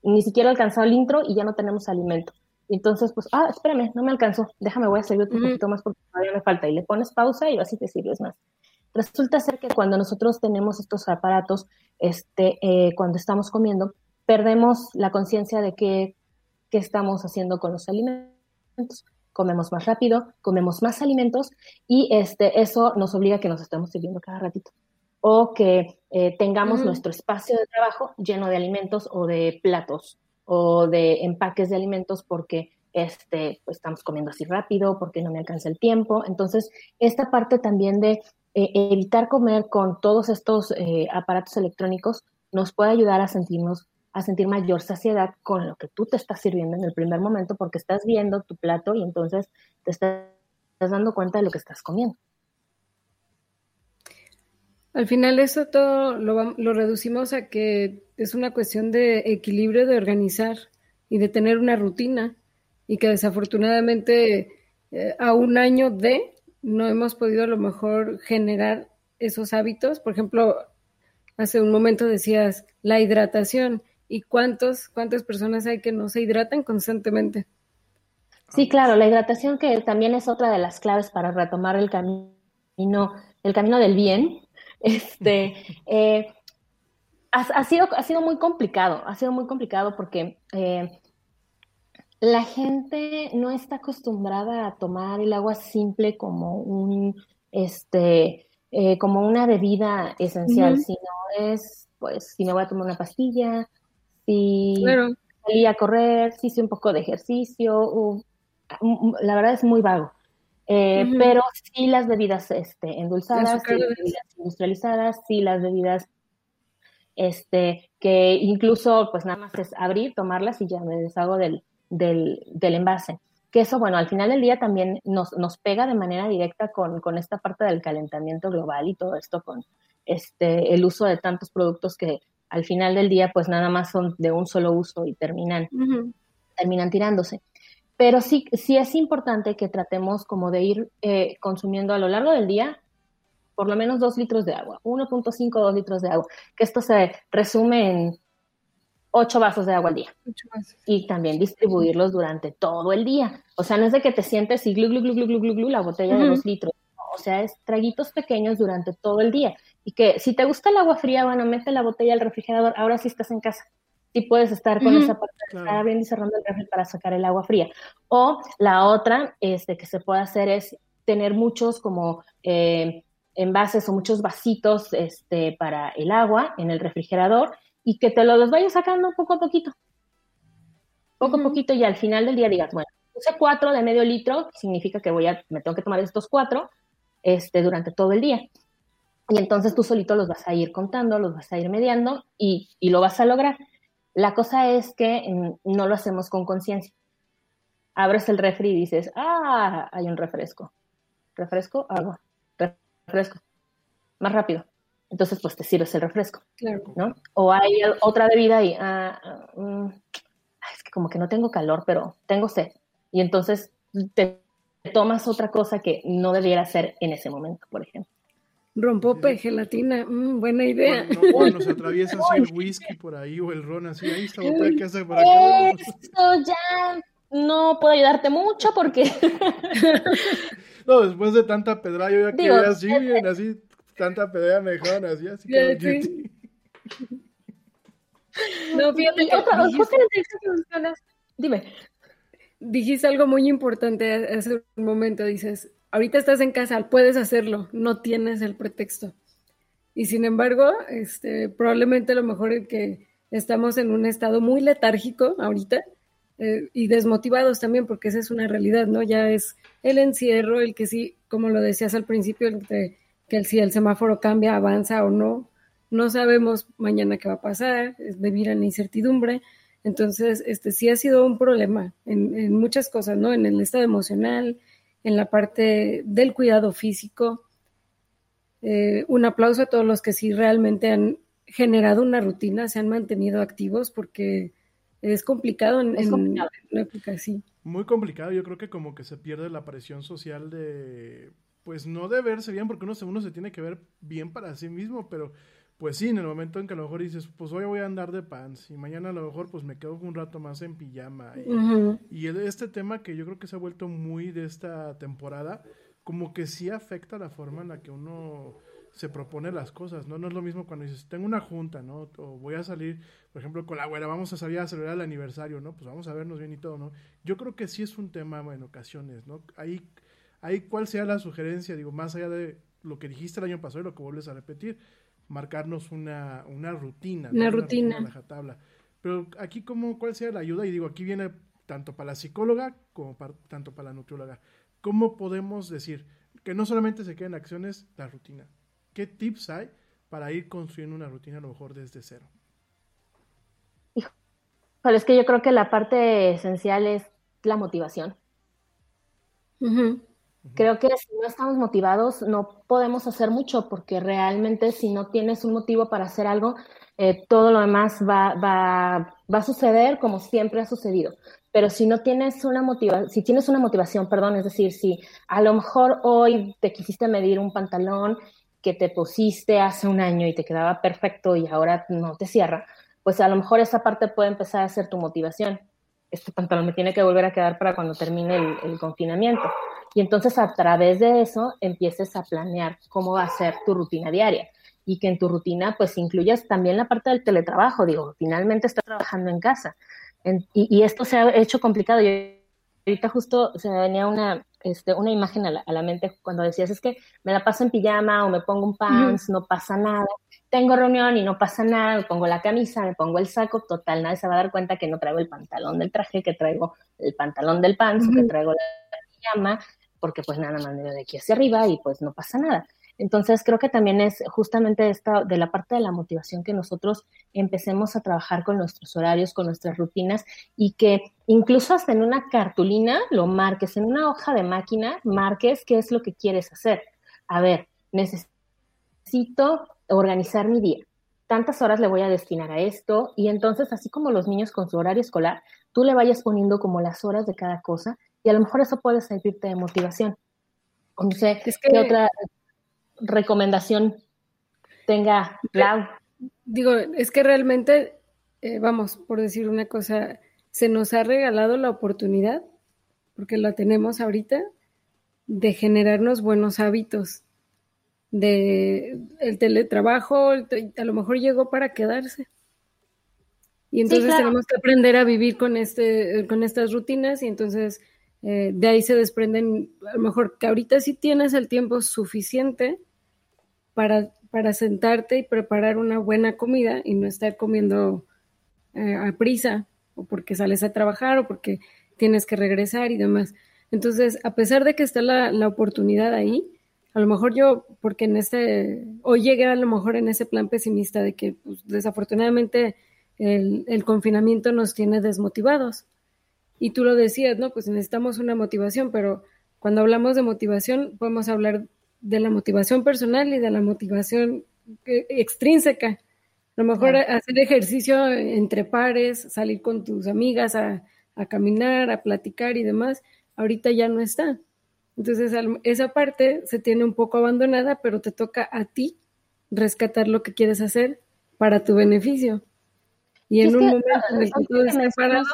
ni siquiera alcanzado el intro y ya no tenemos alimento. Y entonces, pues, ah, espérame, no me alcanzó, déjame, voy a servir un poquito más porque todavía me falta. Y le pones pausa y así te sirves más. Resulta ser que cuando nosotros tenemos estos aparatos, este, eh, cuando estamos comiendo, perdemos la conciencia de qué, qué estamos haciendo con los alimentos. Comemos más rápido, comemos más alimentos y este, eso nos obliga a que nos estemos sirviendo cada ratito. O que eh, tengamos nuestro espacio de trabajo lleno de alimentos o de platos o de empaques de alimentos porque este, pues, estamos comiendo así rápido, porque no me alcanza el tiempo. Entonces, esta parte también de eh, evitar comer con todos estos eh, aparatos electrónicos nos puede ayudar a sentirnos a sentir mayor saciedad con lo que tú te estás sirviendo en el primer momento porque estás viendo tu plato y entonces te estás dando cuenta de lo que estás comiendo. Al final eso todo lo, lo, reducimos a que es una cuestión de equilibrio, de organizar y de tener una rutina y que desafortunadamente eh, a un año de no hemos podido a lo mejor generar esos hábitos. Por ejemplo, hace un momento decías la hidratación y cuántos, cuántas personas hay que no se hidratan constantemente. Sí, claro, la hidratación que también es otra de las claves para retomar el camino, el camino del bien, este, eh, ha, sido, ha sido muy complicado, ha sido muy complicado porque eh, la gente no está acostumbrada a tomar el agua simple como un, este, eh, como una bebida esencial, sino es, pues, si me voy a tomar una pastilla, si salí a correr, si hice un poco de ejercicio, la verdad es muy vago. Eh, pero sí las bebidas este, endulzadas, sí las bebidas industrializadas, sí las bebidas este, que incluso pues nada más es abrir, tomarlas y ya me deshago del, del, del envase. Que eso, bueno, al final del día también nos, nos pega de manera directa con, con, esta parte del calentamiento global y todo esto con este, el uso de tantos productos que al final del día pues nada más son de un solo uso y terminan, terminan tirándose pero sí, sí es importante que tratemos como de ir eh, consumiendo a lo largo del día por lo menos dos litros de agua, 1.5 2 litros de agua, que esto se resume en ocho vasos de agua al día. Y también distribuirlos durante todo el día. O sea, no es de que te sientes y glu, glu, glu, glu, glu, glu, la botella de dos litros. O sea, es traguitos pequeños durante todo el día. Y que si te gusta el agua fría, bueno, mete la botella al refrigerador. Ahora sí estás en casa sí puedes estar con esa parte de estar abriendo y cerrando el refri para sacar el agua fría. O la otra este, que se puede hacer es tener muchos como eh, envases o muchos vasitos este, para el agua en el refrigerador y que te los vayas sacando poco a poquito. Poco a poquito y al final del día digas, bueno, puse cuatro de medio litro, significa que voy a, me tengo que tomar estos cuatro este, durante todo el día. Y entonces tú solito los vas a ir contando, los vas a ir mediando y, y lo vas a lograr. La cosa es que no lo hacemos con conciencia. Abres el refri y dices, ah, hay un refresco. Refresco, agua. Refresco. Más rápido. Entonces, pues te sirves el refresco. ¿no? O hay otra bebida y, ah, mm, es que como que no tengo calor, pero tengo sed. Y entonces te tomas otra cosa que no debiera ser en ese momento, por ejemplo. Rompope, gelatina, mm, buena idea. Bueno, no, bueno, se atraviesa así el whisky por ahí o el ron así, ahí está botella que hace para acá. Esto ya no puedo ayudarte mucho porque... no, después de tanta pedra, yo ya quedé así, bien, así, tanta pedra me dejaron así, así que... Sí. No, fíjate que otra, dijiste, dime. Dijiste algo muy importante hace un momento, dices, ahorita estás en casa, puedes hacerlo, no tienes el pretexto. Y sin embargo, este, probablemente a lo mejor el que estamos en un estado muy letárgico ahorita eh, y desmotivados también, porque esa es una realidad, ¿no? Ya es el encierro, el que sí, como lo decías al principio, que, si el semáforo cambia, avanza o no, no sabemos mañana qué va a pasar, es vivir en incertidumbre. Entonces, este sí ha sido un problema en muchas cosas, ¿no? En el estado emocional, en la parte del cuidado físico. Eh, un aplauso a todos los que sí realmente han generado una rutina, se han mantenido activos porque es complicado en, una época así. Muy complicado, yo creo que como que se pierde la presión social de, pues no de verse bien, porque uno, uno se tiene que ver bien para sí mismo, pero pues sí, en el momento en que a lo mejor dices, pues hoy voy a andar de pants y mañana a lo mejor pues me quedo un rato más en pijama. Y, y este tema que yo creo que se ha vuelto muy de esta temporada, como que sí afecta la forma en la que uno se propone las cosas, ¿no? No es lo mismo cuando dices, tengo una junta, ¿no? O voy a salir, por ejemplo, con la abuela, vamos a salir a celebrar el aniversario, ¿no? Pues vamos a vernos bien y todo, ¿no? Yo creo que sí es un tema en ocasiones, ¿no? Ahí, ahí cuál sea la sugerencia, digo, más allá de lo que dijiste el año pasado y lo que vuelves a repetir, marcarnos una, una rutina. Una, rutina. tabla. Pero aquí, ¿cómo, ¿cuál sea la ayuda? Y digo, aquí viene tanto para la psicóloga como para, tanto para la nutrióloga. ¿Cómo podemos decir que no solamente se queden acciones la rutina? ¿Qué tips hay para ir construyendo una rutina a lo mejor desde cero? Pero es que yo creo que la parte esencial es la motivación. Creo que si no estamos motivados no podemos hacer mucho porque realmente si no tienes un motivo para hacer algo, eh, todo lo demás va, va, va, a suceder como siempre ha sucedido. Pero si no tienes una motivación, si tienes una motivación, perdón, es decir, si a lo mejor hoy te quisiste medir un pantalón que te pusiste hace un año y te quedaba perfecto y ahora no te cierra, pues a lo mejor esa parte puede empezar a ser tu motivación. Este pantalón me tiene que volver a quedar para cuando termine el, el confinamiento. Y entonces a través de eso empieces a planear cómo va a ser tu rutina diaria y que en tu rutina pues incluyas también la parte del teletrabajo. Digo, finalmente estás trabajando en casa. y, esto se ha hecho complicado. Yo, ahorita justo se me venía una, este, una imagen a la, mente cuando decías, es que me la paso en pijama o me pongo un pants, no pasa nada. Tengo reunión y no pasa nada, me pongo la camisa, me pongo el saco, total, nadie se va a dar cuenta que no traigo el pantalón del traje, que traigo el pantalón del pants, que traigo la pijama, porque pues nada más me de aquí hacia arriba y pues no pasa nada. Entonces creo que también es justamente esta de la parte de la motivación que nosotros empecemos a trabajar con nuestros horarios, con nuestras rutinas y que incluso hasta en una cartulina lo marques, en una hoja de máquina marques qué es lo que quieres hacer. A ver, necesito organizar mi día. Tantas horas le voy a destinar a esto y entonces así como los niños con su horario escolar, tú le vayas poniendo como las horas de cada cosa y a lo mejor eso puede servirte de motivación. No sé qué otra recomendación tenga Clau. Digo, es que realmente, eh, vamos, por decir una cosa, se nos ha regalado la oportunidad, porque la tenemos ahorita, de generarnos buenos hábitos. De el teletrabajo, a lo mejor llegó para quedarse. Y entonces tenemos que aprender a vivir con este, con estas rutinas, y entonces eh, de ahí se desprenden, a lo mejor que ahorita sí tienes el tiempo suficiente para, para sentarte y preparar una buena comida y no estar comiendo eh, a prisa o porque sales a trabajar o porque tienes que regresar y demás. Entonces, a pesar de que está la, la oportunidad ahí, a lo mejor yo, porque en este, hoy llegué a lo mejor en ese plan pesimista de que pues, desafortunadamente el confinamiento nos tiene desmotivados y tú lo decías, ¿no? Pues necesitamos una motivación, pero cuando hablamos de motivación podemos hablar de la motivación personal y de la motivación eh, extrínseca. A lo mejor hacer ejercicio entre pares, salir con tus amigas a, a, caminar, a platicar y demás, ahorita ya no está. Entonces esa parte se tiene un poco abandonada, pero te toca a ti rescatar lo que quieres hacer para tu beneficio. Y en un momento en el que tú estás parado,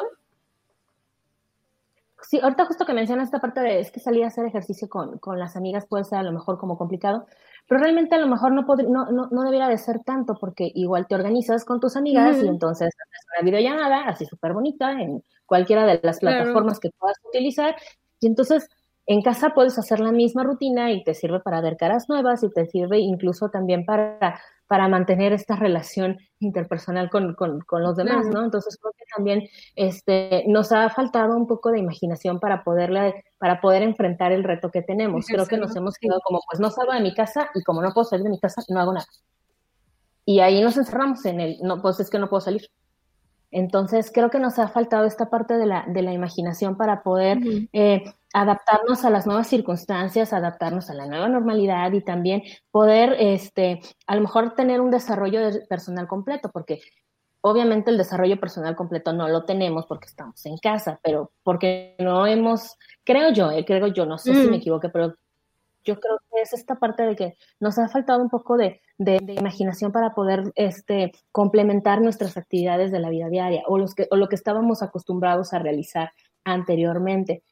Sí, ahorita justo que mencionas esta parte de es que salir a hacer ejercicio con, las amigas puede ser a lo mejor como complicado, pero realmente a lo mejor no, no, no, debiera de ser tanto porque igual te organizas con tus amigas y entonces haces una videollamada así súper bonita en cualquiera de las plataformas que puedas utilizar y entonces En casa puedes hacer la misma rutina y te sirve para ver caras nuevas y te sirve incluso también para, para mantener esta relación interpersonal con, los demás, ¿no? Entonces creo que también este, nos ha faltado un poco de imaginación para poderle, para poder enfrentar el reto que tenemos. Creo que nos hemos quedado como, pues no salgo de mi casa y como no puedo salir de mi casa, no hago nada. Y ahí nos encerramos en el, no, pues es que no puedo salir. Entonces, creo que nos ha faltado esta parte de la, de la imaginación para poder eh, adaptarnos a las nuevas circunstancias, adaptarnos a la nueva normalidad y también poder, este, a lo mejor tener un desarrollo personal completo, porque obviamente el desarrollo personal completo no lo tenemos porque estamos en casa, pero porque no hemos, creo yo, eh, creo yo, no sé si me equivoqué, pero yo creo que es esta parte de que nos ha faltado un poco de, imaginación para poder este, complementar nuestras actividades de la vida diaria o, los que, o lo que estábamos acostumbrados a realizar anteriormente.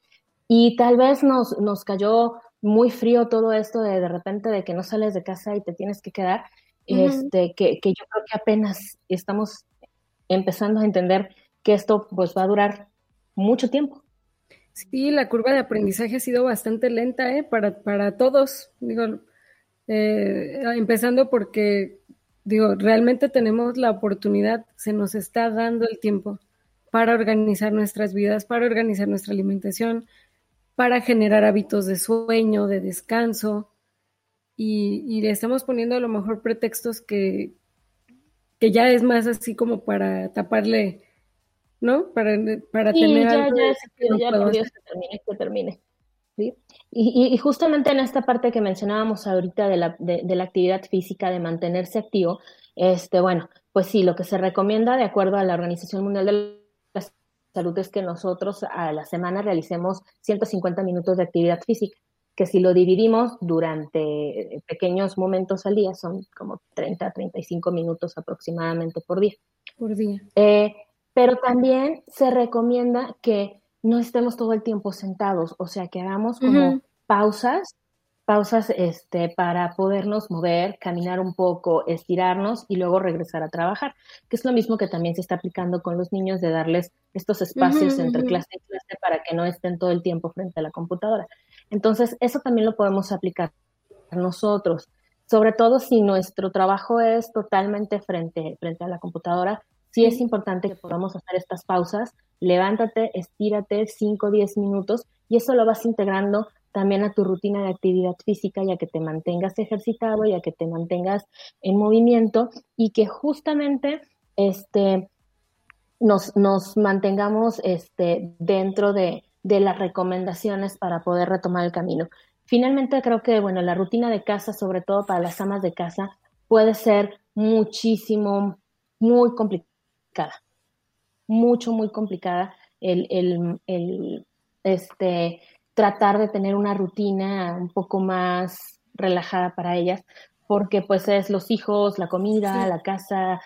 Y tal vez nos, nos cayó muy frío todo esto de de repente de que no sales de casa y te tienes que quedar, este, que, que yo creo que apenas estamos empezando a entender que esto pues va a durar mucho tiempo. Sí, la curva de aprendizaje ha sido bastante lenta ¿eh? para, para todos. Digo, eh, empezando porque, digo, realmente tenemos la oportunidad, se nos está dando el tiempo para organizar nuestras vidas, para organizar nuestra alimentación, para generar hábitos de sueño, de descanso. Y, y le estamos poniendo a lo mejor pretextos que, que ya es más así como para taparle ¿no? Para, para tener algo ya, por Dios que termine, que termine. ¿sí? Y, y, justamente en esta parte que mencionábamos ahorita de la, de, de la actividad física, de mantenerse activo, este, bueno, pues sí, lo que se recomienda de acuerdo a la Organización Mundial de la Salud es que nosotros a la semana realicemos 150 minutos de actividad física, que si lo dividimos durante pequeños momentos al día, son como 30 a 35 minutos aproximadamente por día. Por día. Eh, pero también se recomienda que no estemos todo el tiempo sentados, o sea, que hagamos como pausas, pausas este, para podernos mover, caminar un poco, estirarnos y luego regresar a trabajar, que es lo mismo que también se está aplicando con los niños de darles estos espacios entre clase y clase para que no estén todo el tiempo frente a la computadora. Entonces, eso también lo podemos aplicar nosotros, sobre todo si nuestro trabajo es totalmente frente, frente a la computadora, sí es importante que podamos hacer estas pausas, levántate, estírate 5 o 10 minutos y eso lo vas integrando también a tu rutina de actividad física, ya que te mantengas ejercitado, ya que te mantengas en movimiento y que justamente este, nos, nos mantengamos este, dentro de, de las recomendaciones para poder retomar el camino. Finalmente creo que bueno, la rutina de casa, sobre todo para las amas de casa, puede ser muchísimo, muy complicada mucho, muy complicada el, el, este, tratar de tener una rutina un poco más relajada para ellas, porque pues es los hijos, la comida, la casa,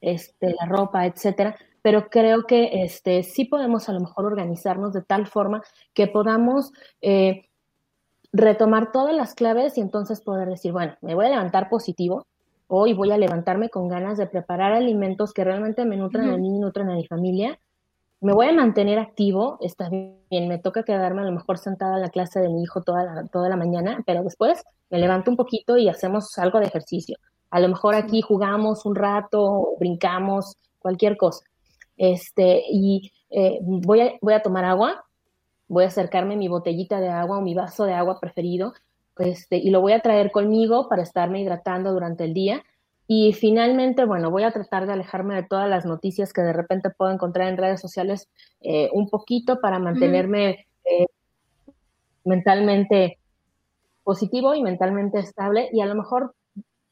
este, la ropa, etcétera. Pero creo que este, sí podemos a lo mejor organizarnos de tal forma que podamos eh, retomar todas las claves y entonces poder decir, bueno, me voy a levantar positivo, hoy voy a levantarme con ganas de preparar alimentos que realmente me nutran a mí y nutran a mi familia. Me voy a mantener activo, está bien, me toca quedarme a lo mejor sentada en la clase de mi hijo toda la, toda la mañana, pero después me levanto un poquito y hacemos algo de ejercicio. A lo mejor aquí jugamos un rato, brincamos, cualquier cosa. Este, y eh, voy, a, voy a tomar agua, voy a acercarme mi botellita de agua o mi vaso de agua preferido este, y lo voy a traer conmigo para estarme hidratando durante el día. Y finalmente, bueno, voy a tratar de alejarme de todas las noticias que de repente puedo encontrar en redes sociales eh, un poquito para mantenerme eh, mentalmente positivo y mentalmente estable. Y a lo mejor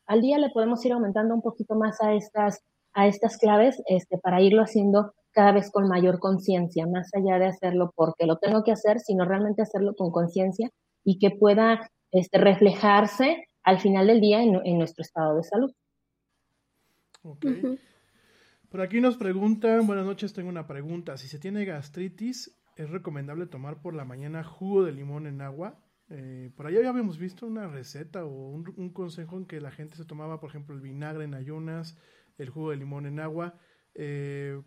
al día le podemos ir aumentando un poquito más a estas, a estas claves este, para irlo haciendo cada vez con mayor conciencia, más allá de hacerlo porque lo tengo que hacer, sino realmente hacerlo con conciencia y que pueda este, reflejarse al final del día en, nuestro estado de salud. Ok. Por aquí nos preguntan, buenas noches, tengo una pregunta. Si se tiene gastritis, ¿es recomendable tomar por la mañana jugo de limón en agua? Eh, por allá ya habíamos visto una receta o un, consejo en que la gente se tomaba, por ejemplo, el vinagre en ayunas, el jugo de limón en agua. Eh,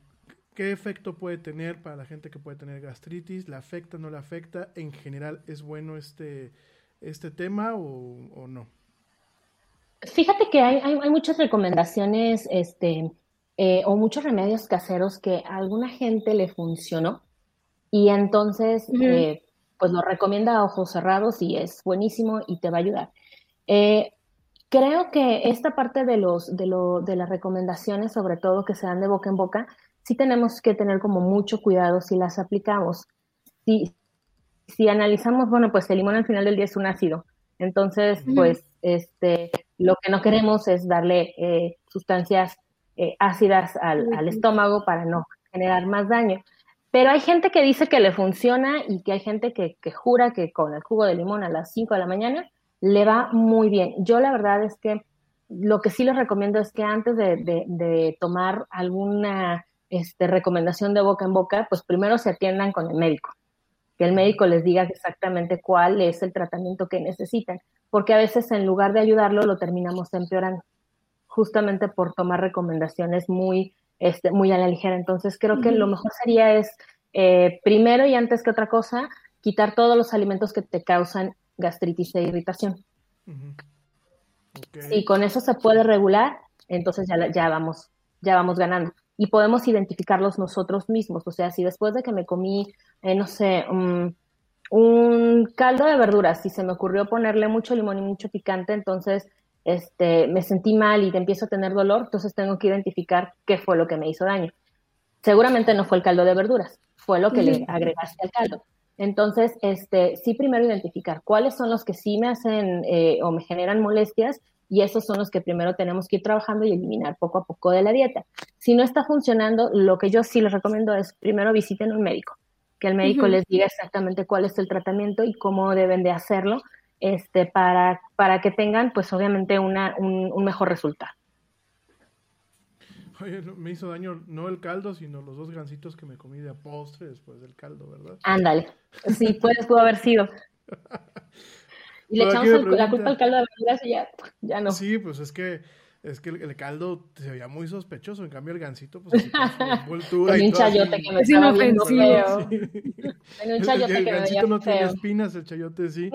¿Qué efecto puede tener para la gente que puede tener gastritis? ¿La afecta, no la afecta? ¿En general es bueno este, este tema o, o no? Fíjate que hay, hay, hay muchas recomendaciones este, eh, o muchos remedios caseros que a alguna gente le funcionó y entonces eh, pues lo recomienda a ojos cerrados y es buenísimo y te va a ayudar. Eh, creo que esta parte de, los, de, lo, de las recomendaciones, sobre todo que se dan de boca en boca, sí tenemos que tener como mucho cuidado si las aplicamos. Si, si analizamos, bueno, pues el limón al final del día es un ácido. Entonces, pues este, lo que no queremos es darle eh, sustancias eh, ácidas al, al, estómago para no generar más daño. Pero hay gente que dice que le funciona y que hay gente que, que jura que con el jugo de limón a las 5 de la mañana le va muy bien. Yo la verdad es que lo que sí les recomiendo es que antes de, de, de tomar alguna este, recomendación de boca en boca, pues primero se atiendan con el médico, que el médico les diga exactamente cuál es el tratamiento que necesitan, porque a veces en lugar de ayudarlo lo terminamos empeorando, justamente por tomar recomendaciones muy, este, muy a la ligera. Entonces creo que lo mejor sería es, eh, primero y antes que otra cosa, quitar todos los alimentos que te causan gastritis e irritación. Uh -huh. okay. Si con eso se puede regular, entonces ya, ya, vamos, ya vamos ganando. Y podemos identificarlos nosotros mismos. O sea, si después de que me comí, eh, no sé, um, un caldo de verduras, si se me ocurrió ponerle mucho limón y mucho picante, entonces este, me sentí mal y te empiezo a tener dolor, entonces tengo que identificar qué fue lo que me hizo daño. Seguramente no fue el caldo de verduras, fue lo que le agregaste al caldo. Entonces, este, sí primero identificar cuáles son los que sí me hacen eh, o me generan molestias y esos son los que primero tenemos que ir trabajando y eliminar poco a poco de la dieta. Si no está funcionando, lo que yo sí les recomiendo es primero visiten un médico, que el médico uh -huh. les diga exactamente cuál es el tratamiento y cómo deben de hacerlo este, para, para que tengan, pues obviamente, una, un, un mejor resultado. Oye, me hizo daño no el caldo, sino los dos gancitos que me comí de postre después del caldo, ¿verdad? Ándale. Sí, pues pudo haber sido. Y le echamos el, la culpa al caldo de verduras y ya, ya no. Sí, pues es que es que el, el, caldo se veía muy sospechoso, en cambio el gancito, pues así, con envoltura y un chayote que me estaba viendo feo. Sí. un chayote el, el, que me gancito no feo. tiene espinas, el chayote sí.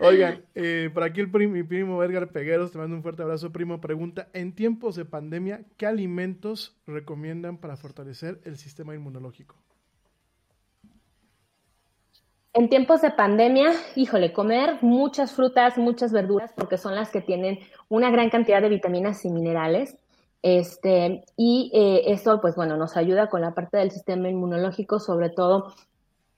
Oigan, eh, por aquí el prim, mi primo Edgar Pegueros, te mando un fuerte abrazo, primo, pregunta, en tiempos de pandemia, ¿qué alimentos recomiendan para fortalecer el sistema inmunológico? En tiempos de pandemia, híjole, comer muchas frutas, muchas verduras, porque son las que tienen una gran cantidad de vitaminas y minerales. Este, y eh, eso, pues bueno, nos ayuda con la parte del sistema inmunológico, sobre todo,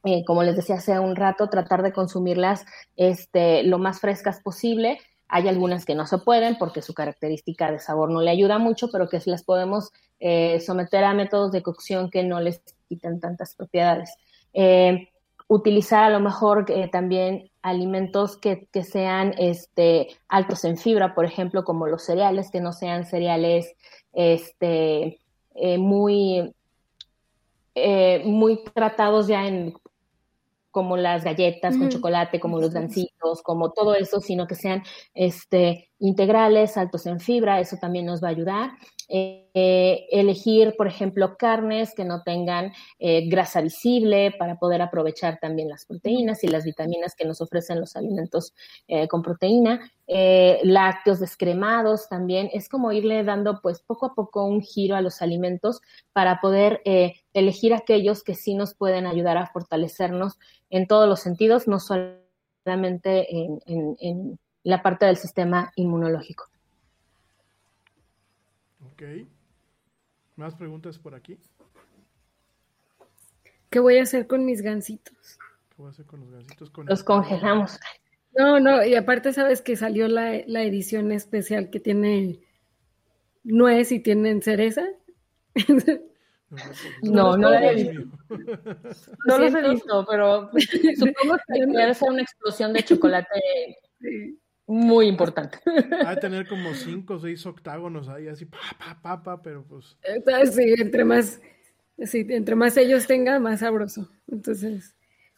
eh, como les decía hace un rato, tratar de consumirlas este, lo más frescas posible. Hay algunas que no se pueden porque su característica de sabor no le ayuda mucho, pero que las podemos eh, someter a métodos de cocción que no les quiten tantas propiedades. Utilizar a lo mejor eh, también alimentos que, que, sean este, altos en fibra, por ejemplo, como los cereales, que no sean cereales este, eh, muy, eh, muy tratados ya en como las galletas con chocolate, como los gancitos, como todo eso, sino que sean este, integrales, altos en fibra, eso también nos va a ayudar. Eh, elegir, por ejemplo, carnes que no tengan eh, grasa visible para poder aprovechar también las proteínas y las vitaminas que nos ofrecen los alimentos eh, con proteína. lácteos descremados también. Es como irle dando pues poco a poco un giro a los alimentos para poder elegir aquellos que sí nos pueden ayudar a fortalecernos en todos los sentidos, no solamente en, en, en la parte del sistema inmunológico. Ok. ¿Más preguntas por aquí? ¿Qué voy a hacer con mis gancitos? ¿Qué voy a hacer con los gancitos? Con los congelamos. No, no, y aparte sabes que salió la, la edición especial que tiene nuez y tienen cereza. No, no, no la he visto. No los he visto, pero supongo que debe ser una explosión de chocolate muy importante. Va a tener como cinco o seis octágonos ahí, así, pa, pa, pa, pa, pero pues. Sí, entre más, sí, entre más ellos tengan, más sabroso. Entonces.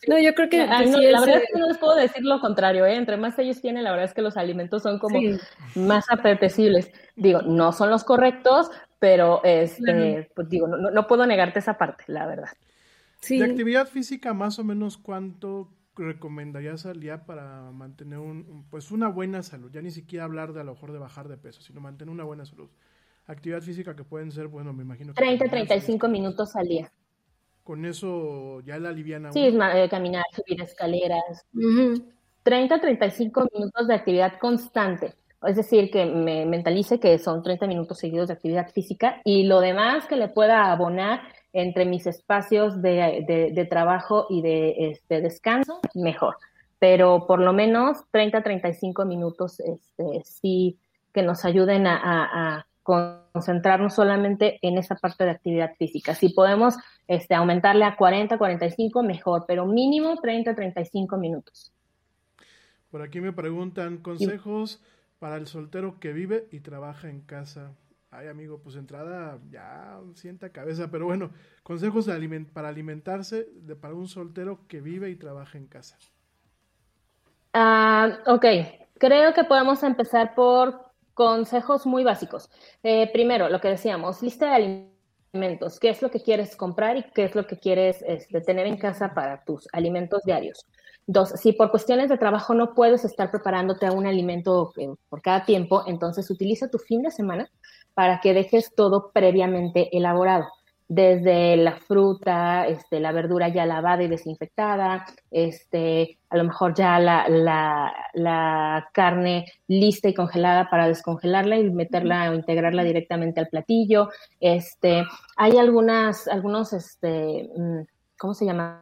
No, yo creo que. Ah, no, sí la verdad es que no les puedo decir lo contrario, ¿eh? Entre más ellos tienen, la verdad es que los alimentos son como sí. más apetecibles. Digo, no son los correctos, pero este, pues digo, no, no, puedo negarte esa parte, la verdad. Sí. De actividad física, más o menos, ¿cuánto recomendarías al día para mantener un, pues una buena salud? Ya ni siquiera hablar de a lo mejor de bajar de peso, sino mantener una buena salud. Actividad física que pueden ser, bueno, me imagino. 30, 35 minutos al día. Con eso ya la aliviana. Sí, eh, caminar, subir escaleras. 30, 35 minutos de actividad constante. Es decir, que me mentalice que son 30 minutos seguidos de actividad física y lo demás que le pueda abonar entre mis espacios de, trabajo y de este, descanso, mejor. Pero por lo menos 30, 35 minutos este, sí que nos ayuden a, concentrarnos solamente en esa parte de actividad física. Si podemos este, aumentarle a 40, 45, mejor, pero mínimo 30, 35 minutos. Por aquí me preguntan consejos para el soltero que vive y trabaja en casa. Ay, amigo, pues entrada ya sienta cabeza, pero bueno, consejos para alimentarse de, para un soltero que vive y trabaja en casa. Ah, ok, creo que podemos empezar por consejos muy básicos. Eh, primero, lo que decíamos, lista de alimentos. ¿Qué es lo que quieres comprar y qué es lo que quieres este, tener en casa para tus alimentos diarios? Dos, si por cuestiones de trabajo no puedes estar preparándote a un alimento eh, por cada tiempo, entonces utiliza tu fin de semana para que dejes todo previamente elaborado, desde la fruta, este, la verdura ya lavada y desinfectada, este, a lo mejor ya la, la, carne lista y congelada para descongelarla y meterla o integrarla directamente al platillo. Este, hay algunas, algunos, este, mm, ¿cómo se llaman?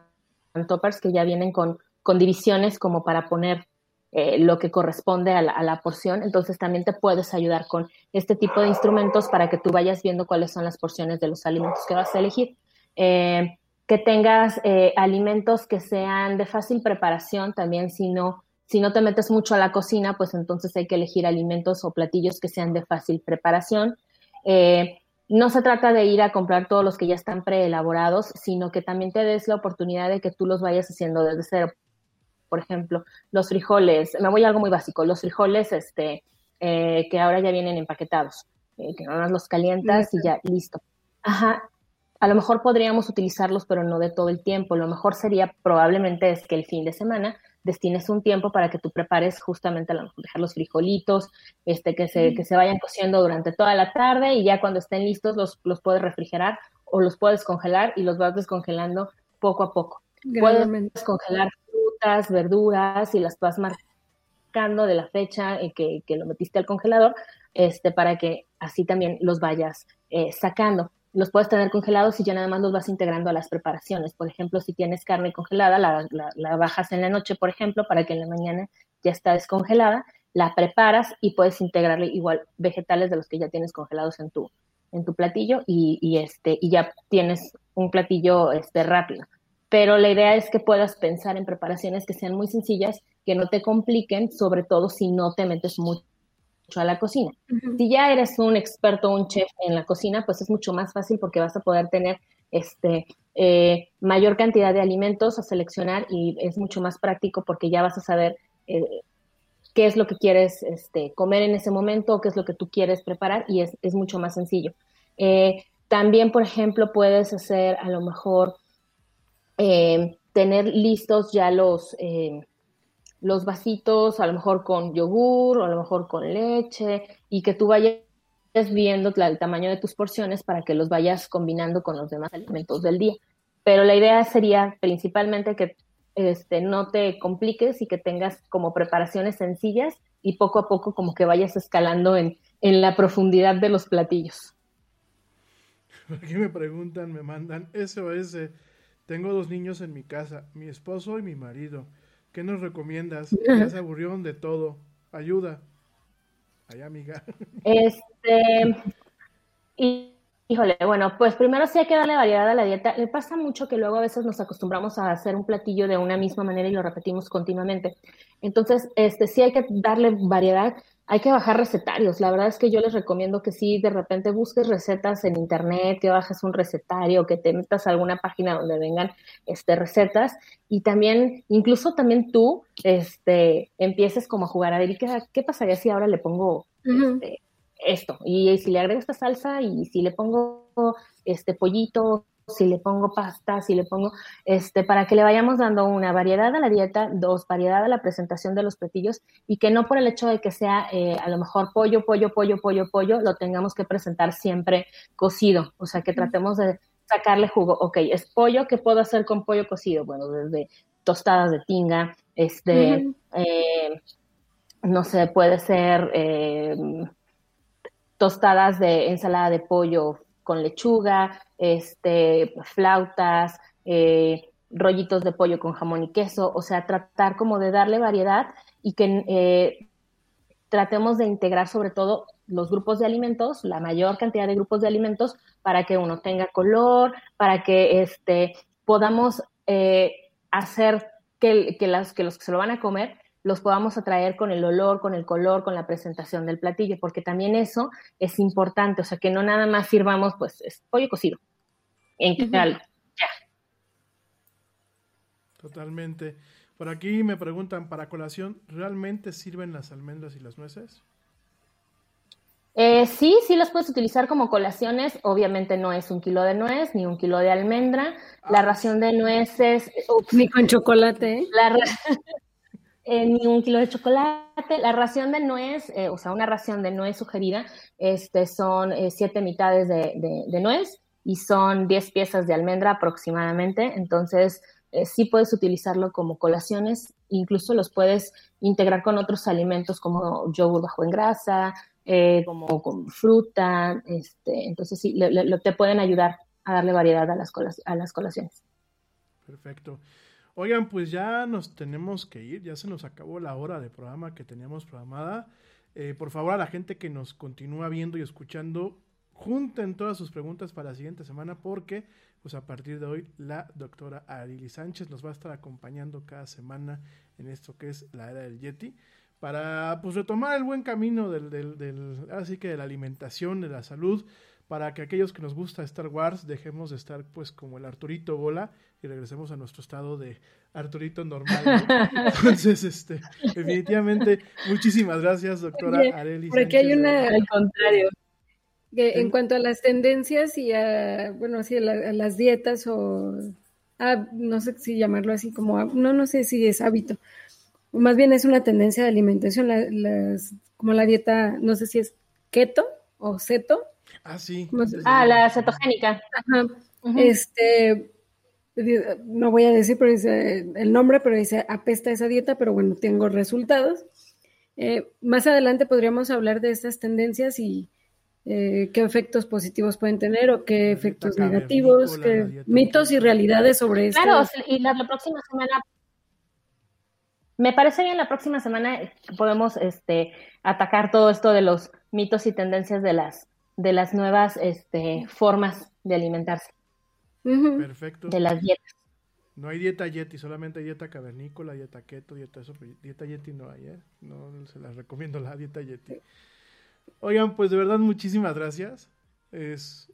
Toppers que ya vienen con, con divisiones como para poner eh, lo que corresponde a la, porción. Entonces también te puedes ayudar con este tipo de instrumentos para que tú vayas viendo cuáles son las porciones de los alimentos que vas a elegir. Eh, que tengas eh, alimentos que sean de fácil preparación también, si no, si no te metes mucho a la cocina, pues entonces hay que elegir alimentos o platillos que sean de fácil preparación. no se trata de ir a comprar todos los que ya están preelaborados, sino que también te des la oportunidad de que tú los vayas haciendo desde cero por ejemplo, los frijoles, me voy a algo muy básico, los frijoles este, eh, que ahora ya vienen empaquetados, eh, que nada más los calientas y ya, listo. Ajá, a lo mejor podríamos utilizarlos, pero no de todo el tiempo. Lo mejor sería probablemente es que el fin de semana destines un tiempo para que tú prepares justamente a lo mejor dejar los frijolitos, este, que se, que se vayan cociendo durante toda la tarde y ya cuando estén listos los, los puedes refrigerar o los puedes congelar y los vas descongelando poco a poco. Puedes verduras y las vas marcando de la fecha en que, lo metiste al congelador, este, para que así también los vayas eh, sacando. Los puedes tener congelados y ya nada más los vas integrando a las preparaciones. Por ejemplo, si tienes carne congelada, la, la bajas en la noche, por ejemplo, para que en la mañana ya está descongelada, la preparas y puedes integrarle igual vegetales de los que ya tienes congelados en tu, en tu platillo y, y, este, y ya tienes un platillo este, rápido pero la idea es que puedas pensar en preparaciones que sean muy sencillas, que no te compliquen, sobre todo si no te metes mucho a la cocina. Si ya eres un experto, un chef en la cocina, pues es mucho más fácil porque vas a poder tener este, eh, mayor cantidad de alimentos a seleccionar y es mucho más práctico porque ya vas a saber eh, qué es lo que quieres este, comer en ese momento, qué es lo que tú quieres preparar y es, es mucho más sencillo. Eh, también, por ejemplo, puedes hacer a lo mejor eh, tener listos ya los, eh, los vasitos, a lo mejor con yogur o a lo mejor con leche, y que tú vayas viendo el tamaño de tus porciones para que los vayas combinando con los demás alimentos del día. Pero la idea sería principalmente que este, no te compliques y que tengas como preparaciones sencillas y poco a poco como que vayas escalando en, en la profundidad de los platillos. Aquí me preguntan, me mandan SOS tengo dos niños en mi casa, mi esposo y mi marido. ¿Qué nos recomiendas? Ya se aburrieron de todo. Ayuda. Ay, amiga. Este. Y, híjole, bueno, pues primero sí hay que darle variedad a la dieta. Me pasa mucho que luego a veces nos acostumbramos a hacer un platillo de una misma manera y lo repetimos continuamente. Entonces, este sí hay que darle variedad hay que bajar recetarios. La verdad es que yo les recomiendo que si de repente busques recetas en internet, que bajes un recetario, que te metas a alguna página donde vengan este, recetas. Y también, incluso también tú, este, empieces como a jugar a ver, ¿qué, qué pasaría si ahora le pongo este, esto, y si le agrego esta salsa y si le pongo este pollito, si le pongo pasta, si le pongo, este, para que le vayamos dando una variedad a la dieta, dos, variedad a la presentación de los platillos y que no por el hecho de que sea eh, a lo mejor pollo, pollo, pollo, pollo, pollo, lo tengamos que presentar siempre cocido, o sea, que tratemos de sacarle jugo. Ok, es pollo, ¿qué puedo hacer con pollo cocido? Bueno, desde tostadas de tinga, este, eh, no sé, puede ser eh, tostadas de ensalada de pollo con lechuga, este, flautas, eh, rollitos de pollo con jamón y queso, o sea, tratar como de darle variedad y que eh, tratemos de integrar sobre todo los grupos de alimentos, la mayor cantidad de grupos de alimentos, para que uno tenga color, para que este, podamos eh, hacer que, las, que los que se lo van a comer los podamos atraer con el olor, con el color, con la presentación del platillo, porque también eso es importante, o sea, que no nada más sirvamos, pues, es pollo cocido. En uh -huh. ya. Totalmente. Por aquí me preguntan, para colación, ¿realmente sirven las almendras y las nueces? Eh, sí, sí las puedes utilizar como colaciones. Obviamente no es un kilo de nuez ni un kilo de almendra. Ah. La ración de nueces. Ups, ni con chocolate. ¿eh? La, eh, ni un kilo de chocolate. La ración de nuez, eh, o sea, una ración de nuez sugerida, este, son eh, siete mitades de, nuez y son diez piezas de almendra aproximadamente. Entonces, eh, sí puedes utilizarlo como colaciones, incluso los puedes integrar con otros alimentos como yogur bajo en grasa, como con fruta. Este, entonces, sí, le, te pueden ayudar a darle variedad a las, a las colaciones. Perfecto. Oigan, pues ya nos tenemos que ir, ya se nos acabó la hora de programa que teníamos programada. Eh, por favor, a la gente que nos continúa viendo y escuchando, junten todas sus preguntas para la siguiente semana porque, pues a partir de hoy, la doctora Arili Sánchez nos va a estar acompañando cada semana en esto que es la era del Yeti para pues retomar el buen camino del, del, del así que de la alimentación, de la salud, para que aquellos que nos gusta Star Wars dejemos de estar pues como el Arturito Bola y regresemos a nuestro estado de Arturito normal. ¿no? Entonces, este, definitivamente, muchísimas gracias, doctora Areli. Porque hay una, al contrario, que en cuanto a las tendencias y a, bueno, así a, la, a las dietas o, a, no sé si llamarlo así como, no, no sé si es hábito, más bien es una tendencia de alimentación, la, las, como la dieta, no sé si es keto o ceto. Ah, sí. Ah, la cetogénica. Ajá. Uh -huh. Este, no voy a decir pero dice, el nombre, pero dice apesta esa dieta, pero bueno, tengo resultados. Eh, más adelante podríamos hablar de estas tendencias y eh, qué efectos positivos pueden tener o qué efectos negativos, qué mitos y realidades sobre esto. Claro, y la, la, próxima semana. Me parece bien, la próxima semana podemos este, atacar todo esto de los mitos y tendencias de las, de las nuevas este, formas de alimentarse. Perfecto. De las dietas. No hay dieta Yeti, solamente hay dieta cavernícola, dieta keto, dieta eso, dieta Yeti no hay, ¿eh? No se las recomiendo la dieta Yeti. Oigan, pues de verdad muchísimas gracias. Es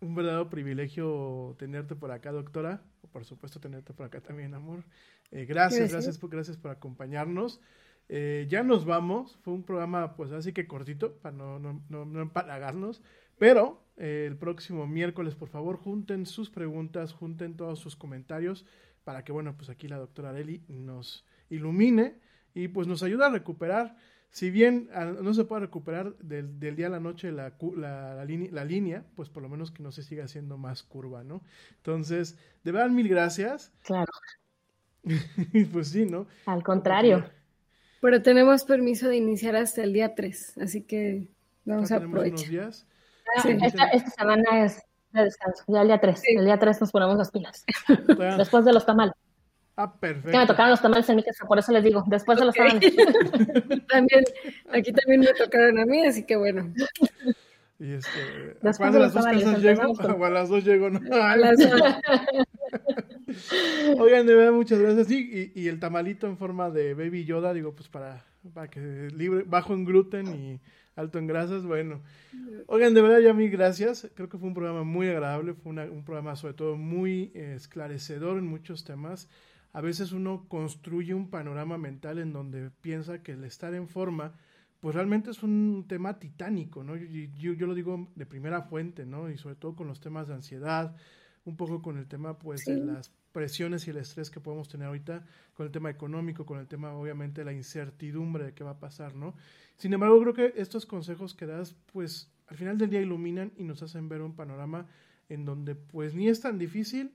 un verdadero privilegio tenerte por acá, doctora. O por supuesto tenerte por acá también, amor. Eh, gracias, gracias, gracias por, gracias por acompañarnos. Eh, ya nos vamos. Fue un programa, pues así que cortito, para no, no, no, no empalagarnos. Pero eh, el próximo miércoles, por favor, junten sus preguntas, junten todos sus comentarios para que, bueno, pues aquí la doctora Areli nos ilumine y pues nos ayude a recuperar. Si bien no se puede recuperar del, del día a la noche la, la, la, la, línea, pues por lo menos que no se siga haciendo más curva, ¿no? Entonces, de verdad, mil gracias. Claro. pues sí, ¿no? Al contrario. Pero tenemos permiso de iniciar hasta el día 3, así que vamos a aprovechar. Unos días. Sí. Esta, esta, semana es de descanso, ya el día 3. Sí. El día 3 nos ponemos las pilas. Después de los tamales. Ah, perfecto. Que me tocaron los tamales en mi casa, por eso les digo, después okay. de los tamales. también, aquí también me tocaron a mí, así que bueno. Y este, después de las dos casas llego, o a las dos llego, ¿no? A las. Oigan, de verdad, muchas gracias. Sí, y, y, el tamalito en forma de Baby Yoda, digo, pues para, para que libre, bajo en gluten y alto en grasas, bueno. Oigan, de verdad, ya mil gracias. Creo que fue un programa muy agradable, fue una, un programa sobre todo muy eh, esclarecedor en muchos temas. A veces uno construye un panorama mental en donde piensa que el estar en forma pues realmente es un tema titánico, ¿no? Yo, yo, lo digo de primera fuente, ¿no? Y sobre todo con los temas de ansiedad, un poco con el tema, pues, de las presiones y el estrés que podemos tener ahorita, con el tema económico, con el tema, obviamente, la incertidumbre de qué va a pasar, ¿no? Sin embargo, creo que estos consejos que das, pues, al final del día iluminan y nos hacen ver un panorama en donde, pues, ni es tan difícil,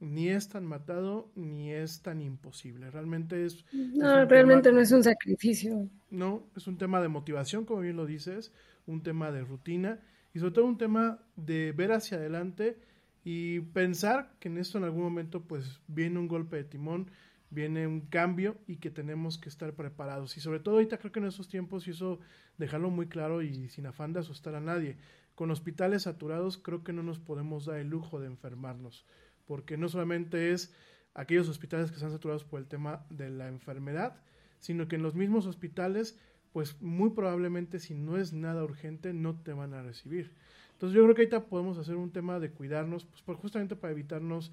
ni es tan matado, ni es tan imposible. Realmente es... No, realmente no es un sacrificio. No, es un tema de motivación, como bien lo dices, un tema de rutina y sobre todo un tema de ver hacia adelante y pensar que en esto en algún momento pues viene un golpe de timón, viene un cambio y que tenemos que estar preparados. Y sobre todo ahorita creo que en estos tiempos, y eso dejarlo muy claro y sin afán de asustar a nadie, con hospitales saturados creo que no nos podemos dar el lujo de enfermarnos porque no solamente es aquellos hospitales que están saturados por el tema de la enfermedad, sino que en los mismos hospitales, pues muy probablemente si no es nada urgente, no te van a recibir. Entonces yo creo que ahorita podemos hacer un tema de cuidarnos, pues justamente para evitarnos,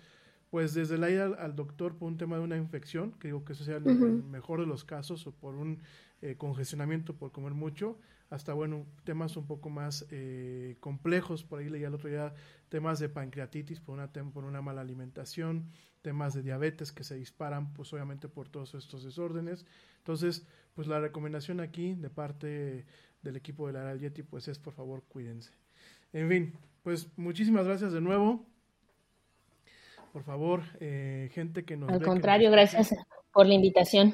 pues desde la ida al, doctor por un tema de una infección, que digo que eso sea el, mejor de los casos, o por un eh, congestionamiento por comer mucho, hasta, bueno, temas un poco más eh, complejos, por ahí leía el otro día temas de pancreatitis por una, por una mala alimentación, temas de diabetes que se disparan, pues obviamente por todos estos desórdenes. Entonces, pues la recomendación aquí de parte del equipo de la Yeti, pues es por favor cuídense. En fin, pues muchísimas gracias de nuevo. Por favor, eh, gente que nos... Al contrario, gracias por la invitación.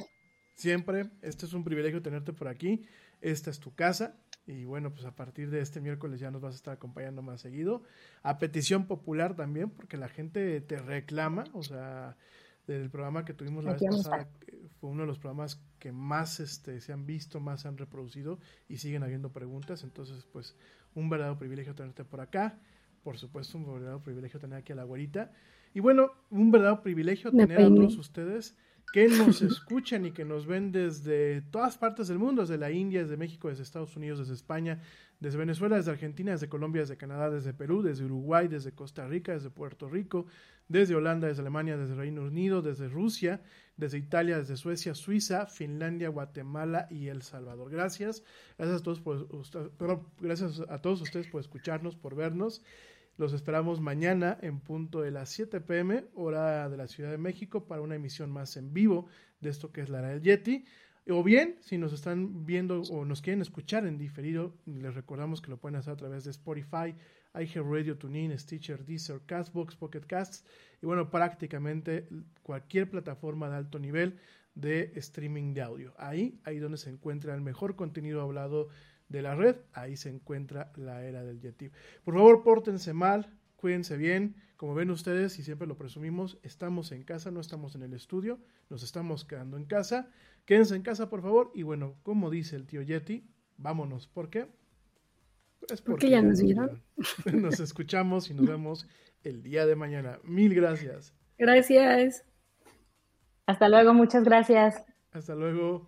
Siempre, este es un privilegio tenerte por aquí esta es tu casa. Y bueno, pues a partir de este miércoles ya nos vas a estar acompañando más seguido. A petición popular también, porque la gente te reclama, o sea, del programa que tuvimos la vez pasada, fue uno de los programas que más este, se han visto, más se han reproducido y siguen habiendo preguntas. Entonces, pues, un verdadero privilegio tenerte por acá. Por supuesto, un verdadero privilegio tener aquí a la güerita. Y bueno, un verdadero privilegio tener a todos ustedes que nos escuchan y que nos ven desde todas partes del mundo, desde la India, desde México, desde Estados Unidos, desde España, desde Venezuela, desde Argentina, desde Colombia, desde Canadá, desde Perú, desde Uruguay, desde Costa Rica, desde Puerto Rico, desde Holanda, desde Alemania, desde Reino Unido, desde Rusia, desde Italia, desde Suecia, Suiza, Finlandia, Guatemala y El Salvador. Gracias, gracias a todos por, gracias a todos ustedes por escucharnos, por vernos. Los esperamos mañana en punto de las 7 pm, hora de la Ciudad de México, para una emisión más en vivo de esto que es la era del Yeti. O bien, si nos están viendo o nos quieren escuchar en diferido, les recordamos que lo pueden hacer a través de Spotify, iHeartRadio, TuneIn, Stitcher, Deezer, Castbox, Pocket Casts y bueno, prácticamente cualquier plataforma de alto nivel de streaming de audio. Ahí, ahí donde se encuentra el mejor contenido hablado de la red, ahí se encuentra la era del Yeti. Por favor, pórtense mal, cuídense bien. Como ven ustedes, y siempre lo presumimos, estamos en casa, no estamos en el estudio, nos estamos quedando en casa. Quédense en casa, por favor. Y bueno, como dice el tío Yeti, vámonos. ¿Por qué? Pues porque, ya nos vieron. Nos escuchamos y nos vemos el día de mañana. Mil gracias. Gracias. Hasta luego, muchas gracias. Hasta luego.